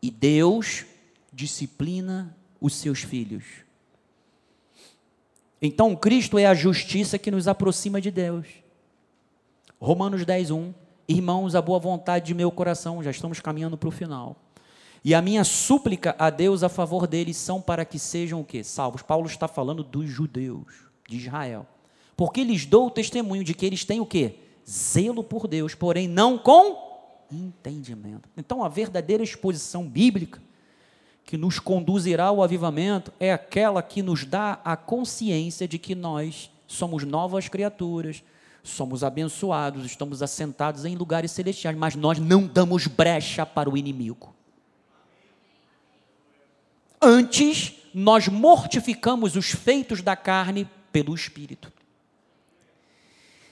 Speaker 1: E Deus disciplina os seus filhos. Então, Cristo é a justiça que nos aproxima de Deus. Romanos 10, 1. Irmãos, a boa vontade de meu coração, já estamos caminhando para o final. E a minha súplica a Deus a favor deles são para que sejam o quê? Salvos. Paulo está falando dos judeus, de Israel. Porque lhes dou o testemunho de que eles têm o quê? Zelo por Deus, porém não com entendimento. Então, a verdadeira exposição bíblica que nos conduzirá ao avivamento é aquela que nos dá a consciência de que nós somos novas criaturas, somos abençoados, estamos assentados em lugares celestiais, mas nós não damos brecha para o inimigo. Antes, nós mortificamos os feitos da carne pelo espírito.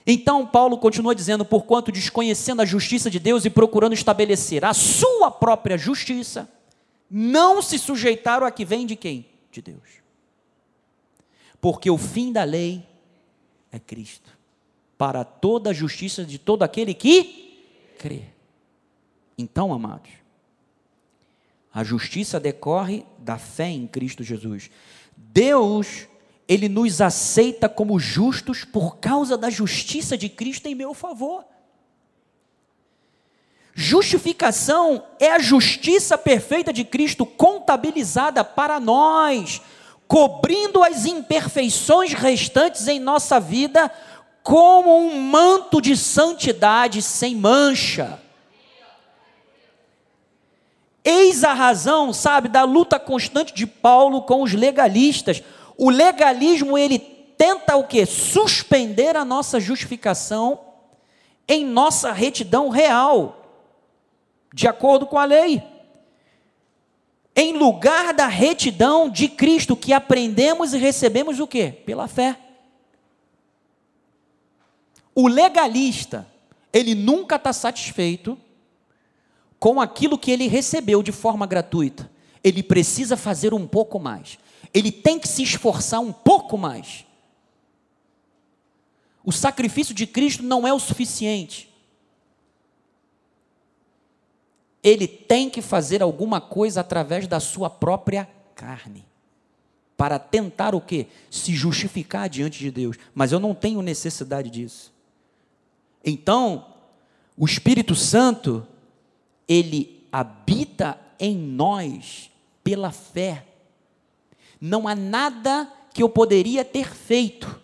Speaker 1: Então, Paulo continua dizendo: porquanto desconhecendo a justiça de Deus e procurando estabelecer a sua própria justiça, não se sujeitaram a que vem de quem? De Deus. Porque o fim da lei é Cristo, para toda a justiça de todo aquele que crê. Então, amados, a justiça decorre da fé em Cristo Jesus. Deus, ele nos aceita como justos por causa da justiça de Cristo em meu favor. Justificação é a justiça perfeita de Cristo contabilizada para nós, cobrindo as imperfeições restantes em nossa vida como um manto de santidade sem mancha. Eis a razão, sabe, da luta constante de Paulo com os legalistas. O legalismo ele tenta o que? Suspender a nossa justificação em nossa retidão real de acordo com a lei. Em lugar da retidão de Cristo que aprendemos e recebemos o quê? Pela fé. O legalista, ele nunca está satisfeito com aquilo que ele recebeu de forma gratuita. Ele precisa fazer um pouco mais. Ele tem que se esforçar um pouco mais. O sacrifício de Cristo não é o suficiente. Ele tem que fazer alguma coisa através da sua própria carne. Para tentar o quê? Se justificar diante de Deus. Mas eu não tenho necessidade disso. Então, o Espírito Santo, ele habita em nós pela fé. Não há nada que eu poderia ter feito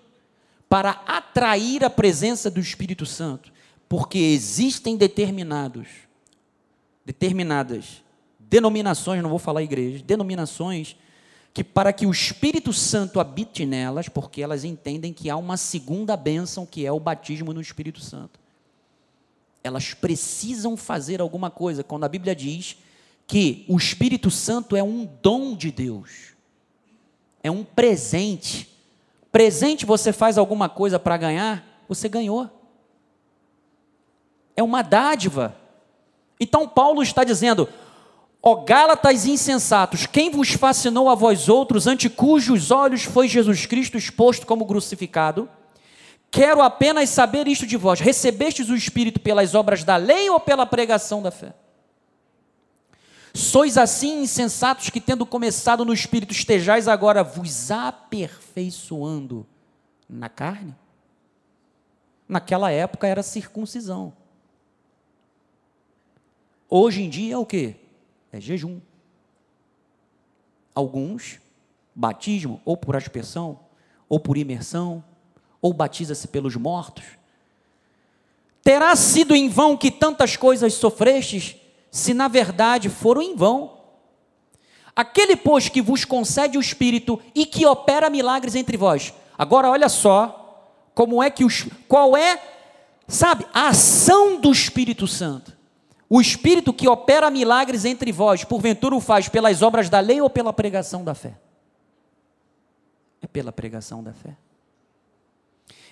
Speaker 1: para atrair a presença do Espírito Santo, porque existem determinados determinadas denominações, não vou falar igrejas, denominações que para que o Espírito Santo habite nelas, porque elas entendem que há uma segunda bênção, que é o batismo no Espírito Santo. Elas precisam fazer alguma coisa, quando a Bíblia diz que o Espírito Santo é um dom de Deus, é um presente. Presente você faz alguma coisa para ganhar, você ganhou. É uma dádiva. Então Paulo está dizendo: Ó Gálatas insensatos, quem vos fascinou a vós outros, ante cujos olhos foi Jesus Cristo exposto como crucificado? Quero apenas saber isto de vós: recebestes o Espírito pelas obras da lei ou pela pregação da fé? Sois assim insensatos que, tendo começado no Espírito, estejais agora vos aperfeiçoando na carne? Naquela época era circuncisão. Hoje em dia é o que? É jejum. Alguns, batismo, ou por aspersão, ou por imersão, ou batiza-se pelos mortos. Terá sido em vão que tantas coisas sofrestes, se na verdade foram em vão. Aquele, pois, que vos concede o Espírito e que opera milagres entre vós. Agora, olha só, como é que os, qual é, sabe, a ação do Espírito Santo. O Espírito que opera milagres entre vós, porventura o faz pelas obras da lei ou pela pregação da fé? É pela pregação da fé.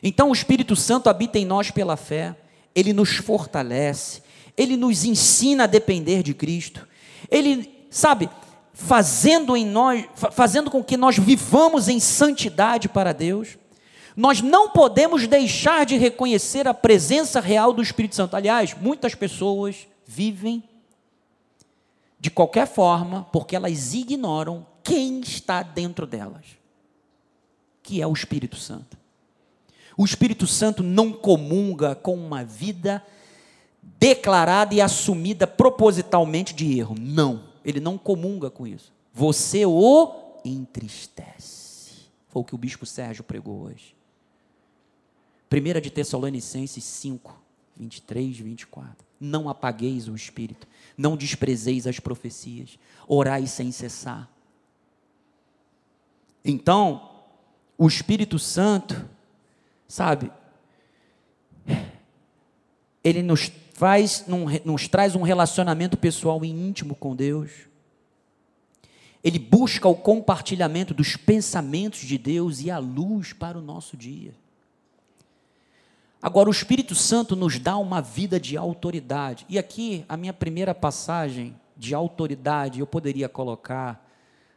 Speaker 1: Então o Espírito Santo habita em nós pela fé, ele nos fortalece, ele nos ensina a depender de Cristo, ele, sabe, fazendo em nós, fazendo com que nós vivamos em santidade para Deus. Nós não podemos deixar de reconhecer a presença real do Espírito Santo. Aliás, muitas pessoas vivem de qualquer forma porque elas ignoram quem está dentro delas, que é o Espírito Santo. O Espírito Santo não comunga com uma vida declarada e assumida propositalmente de erro. Não, ele não comunga com isso. Você o entristece. Foi o que o bispo Sérgio pregou hoje. 1 de Tessalonicenses 5, 23, 24. Não apagueis o espírito, não desprezeis as profecias, orai sem cessar. Então, o Espírito Santo, sabe, ele nos faz, nos traz um relacionamento pessoal e íntimo com Deus. Ele busca o compartilhamento dos pensamentos de Deus e a luz para o nosso dia. Agora, o Espírito Santo nos dá uma vida de autoridade. E aqui, a minha primeira passagem de autoridade, eu poderia colocar,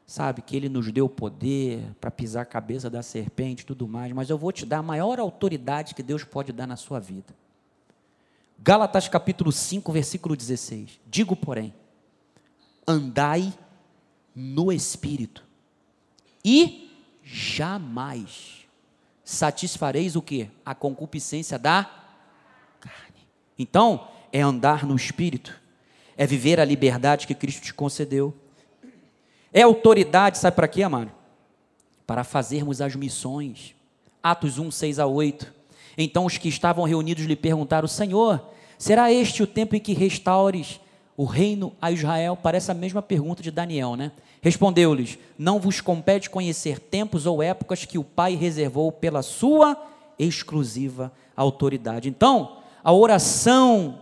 Speaker 1: sabe, que ele nos deu poder para pisar a cabeça da serpente e tudo mais, mas eu vou te dar a maior autoridade que Deus pode dar na sua vida. Gálatas capítulo 5, versículo 16. Digo, porém, andai no Espírito, e jamais satisfareis o que? A concupiscência da carne. Então, é andar no espírito, é viver a liberdade que Cristo te concedeu. É autoridade, sabe para quê, amado? Para fazermos as missões. Atos 1, 6 a 8. Então os que estavam reunidos lhe perguntaram: Senhor, será este o tempo em que restaures o reino a Israel? Parece a mesma pergunta de Daniel, né? Respondeu-lhes: Não vos compete conhecer tempos ou épocas que o Pai reservou pela sua exclusiva autoridade. Então, a oração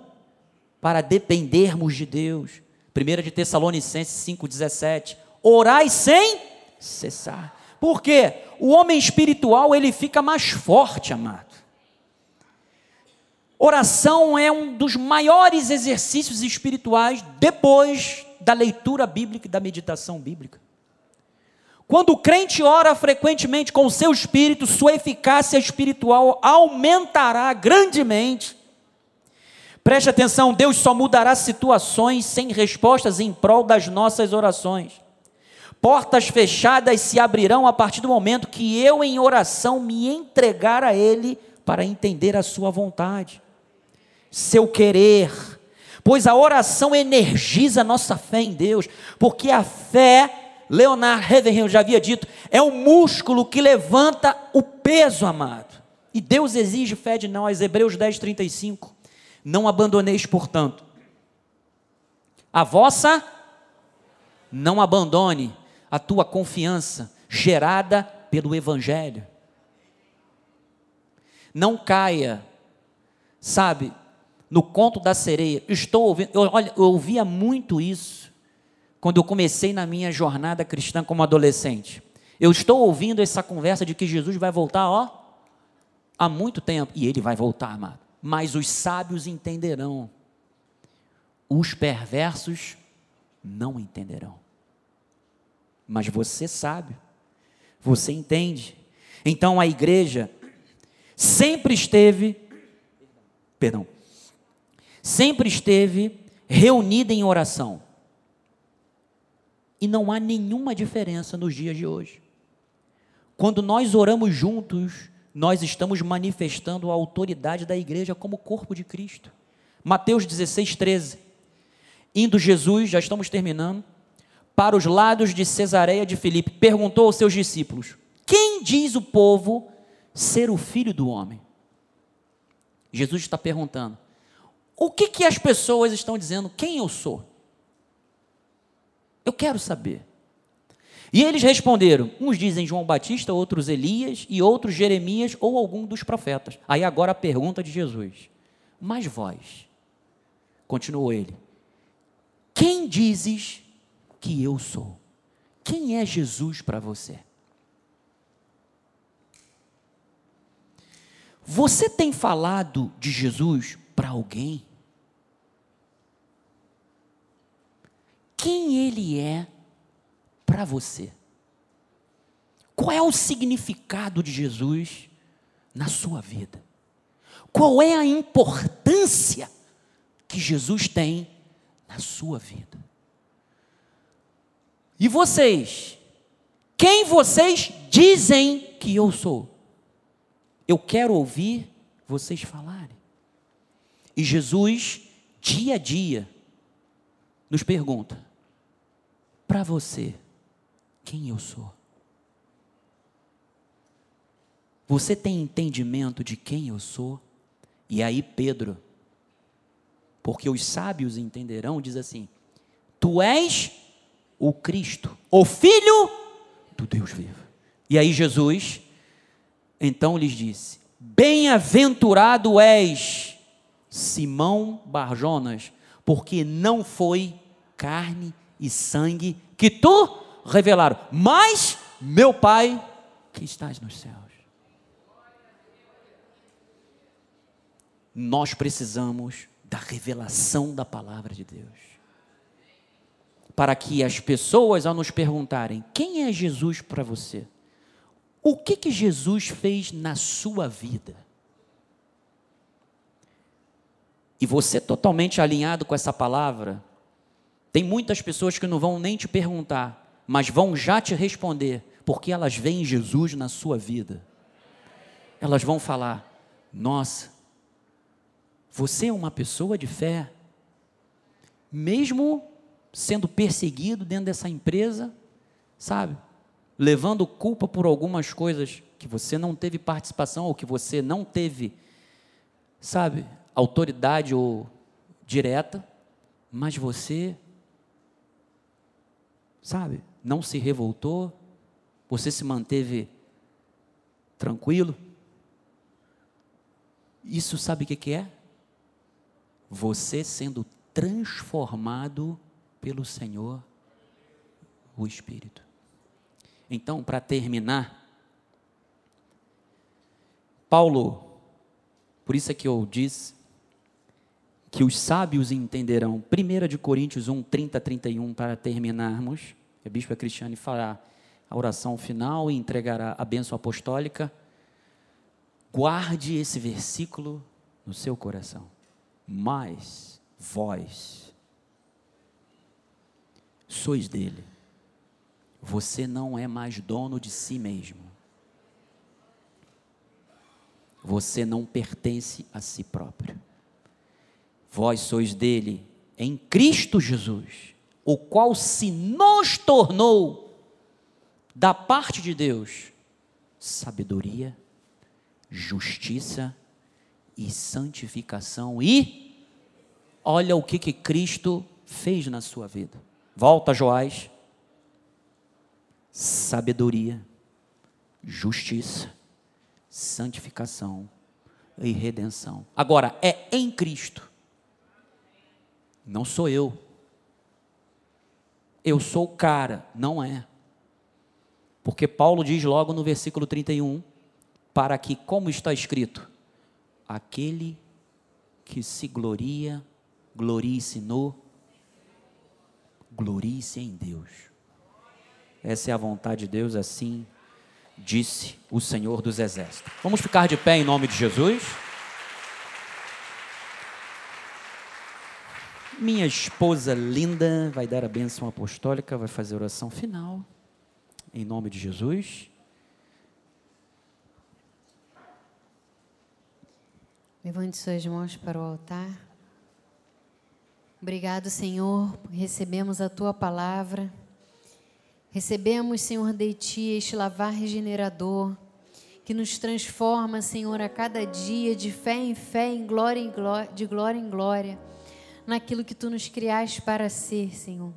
Speaker 1: para dependermos de Deus. 1 de Tessalonicenses 5,17. Orai sem cessar. Por quê? O homem espiritual ele fica mais forte, amado. Oração é um dos maiores exercícios espirituais depois da leitura bíblica e da meditação bíblica. Quando o crente ora frequentemente com o seu espírito, sua eficácia espiritual aumentará grandemente. Preste atenção, Deus só mudará situações sem respostas em prol das nossas orações. Portas fechadas se abrirão a partir do momento que eu, em oração, me entregar a Ele para entender a Sua vontade seu querer, pois a oração energiza a nossa fé em Deus, porque a fé, Leonard Ravenhill já havia dito, é o músculo que levanta o peso, amado. E Deus exige fé de nós, Hebreus 10, 35. Não abandoneis, portanto, a vossa, não abandone a tua confiança gerada pelo Evangelho. Não caia, sabe, no conto da sereia. Estou ouvindo, eu, olha, eu ouvia muito isso quando eu comecei na minha jornada cristã como adolescente. Eu estou ouvindo essa conversa de que Jesus vai voltar, ó, há muito tempo, e ele vai voltar, amado. Mas os sábios entenderão, os perversos não entenderão. Mas você sabe, você entende. Então a igreja sempre esteve, perdão, sempre esteve reunida em oração. E não há nenhuma diferença nos dias de hoje. Quando nós oramos juntos, nós estamos manifestando a autoridade da igreja como corpo de Cristo. Mateus 16, 13. Indo Jesus, já estamos terminando, para os lados de Cesareia de Filipe, perguntou aos seus discípulos: Quem diz o povo ser o filho do homem? Jesus está perguntando: O que, que as pessoas estão dizendo? Quem eu sou? Eu quero saber. E eles responderam: uns dizem João Batista, outros Elias e outros Jeremias ou algum dos profetas. Aí agora a pergunta de Jesus: Mas vós, continuou ele, quem dizes que eu sou? Quem é Jesus para você? Você tem falado de Jesus para alguém? Quem ele é para você? Qual é o significado de Jesus na sua vida? Qual é a importância que Jesus tem na sua vida? E vocês? Quem vocês dizem que eu sou? Eu quero ouvir vocês falarem. E Jesus, dia a dia, nos pergunta: para você, quem eu sou? Você tem entendimento de quem eu sou? E aí, Pedro, porque os sábios entenderão, diz assim: Tu és o Cristo, o Filho do Deus vivo. E aí, Jesus então lhes disse: Bem-aventurado és, Simão Barjonas, porque não foi carne e sangue que tu revelaram, mas meu Pai que estás nos céus. Nós precisamos da revelação da palavra de Deus. Para que as pessoas, ao nos perguntarem: quem é Jesus para você? O que, que Jesus fez na sua vida? E você totalmente alinhado com essa palavra, tem muitas pessoas que não vão nem te perguntar, mas vão já te responder, porque elas veem Jesus na sua vida. Elas vão falar: Nossa, você é uma pessoa de fé, mesmo sendo perseguido dentro dessa empresa, sabe? levando culpa por algumas coisas que você não teve participação ou que você não teve, sabe, autoridade ou direta, mas você, sabe, não se revoltou, você se manteve tranquilo. Isso sabe o que é? Você sendo transformado pelo Senhor, o Espírito. Então, para terminar, Paulo, por isso é que eu disse que os sábios entenderão, 1 de Coríntios 1, 30 31, para terminarmos, a bispa Cristiane fará a oração final e entregará a bênção apostólica. Guarde esse versículo no seu coração. Mas vós sois dele você não é mais dono de si mesmo. Você não pertence a si próprio. Vós sois dele em Cristo Jesus, o qual se nos tornou, da parte de Deus, sabedoria, justiça e santificação. E olha o que, que Cristo fez na sua vida. Volta, Joás sabedoria, justiça, santificação e redenção. Agora, é em Cristo. Não sou eu. Eu sou o cara, não é. Porque Paulo diz logo no versículo 31, para que, como está escrito, aquele que se gloria, glorie-se no, glorie-se em Deus. Essa é a vontade de Deus, assim disse o Senhor dos Exércitos. Vamos ficar de pé em nome de Jesus. Minha esposa linda vai dar a bênção apostólica, vai fazer a oração final, em nome de Jesus.
Speaker 2: Levante suas mãos para o altar. Obrigado, Senhor, recebemos a tua palavra. Recebemos, Senhor, de Ti este lavar regenerador que nos transforma, Senhor, a cada dia, de fé em fé, em glória em glória, de glória em glória, naquilo que tu nos criaste para ser, Senhor.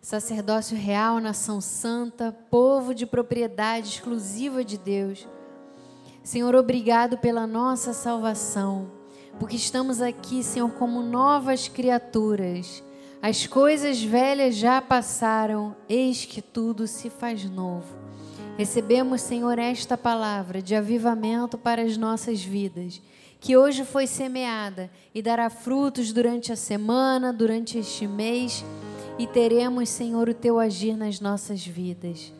Speaker 2: Sacerdócio real, nação santa, povo de propriedade exclusiva de Deus. Senhor, obrigado pela nossa salvação, porque estamos aqui, Senhor, como novas criaturas. As coisas velhas já passaram, eis que tudo se faz novo. Recebemos, Senhor, esta palavra de avivamento para as nossas vidas, que hoje foi semeada e dará frutos durante a semana, durante este mês, e teremos, Senhor, o teu agir nas nossas vidas.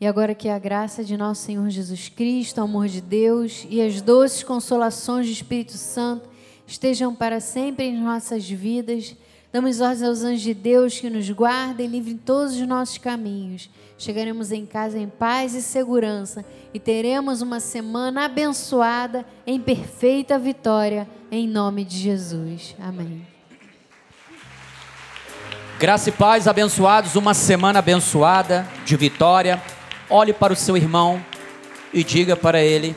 Speaker 2: E agora que a graça de nosso Senhor Jesus Cristo, o amor de Deus e as doces consolações do Espírito Santo estejam para sempre em nossas vidas. Damos ordens aos anjos de Deus que nos guardem e livrem todos os nossos caminhos chegaremos em casa em paz e segurança e teremos uma semana abençoada em perfeita vitória, em nome de Jesus. Amém.
Speaker 1: Graça e paz, abençoados, uma semana abençoada de vitória. Olhe para o seu irmão e diga para ele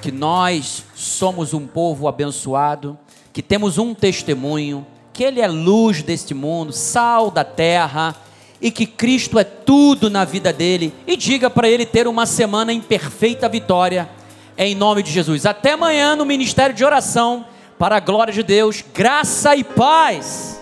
Speaker 1: que nós somos um povo abençoado, que temos um testemunho, que ele é luz deste mundo, sal da terra e que Cristo é tudo na vida dele e diga para ele ter uma semana em perfeita vitória, em nome de Jesus. Até amanhã no ministério de oração, para a glória de Deus, graça e paz.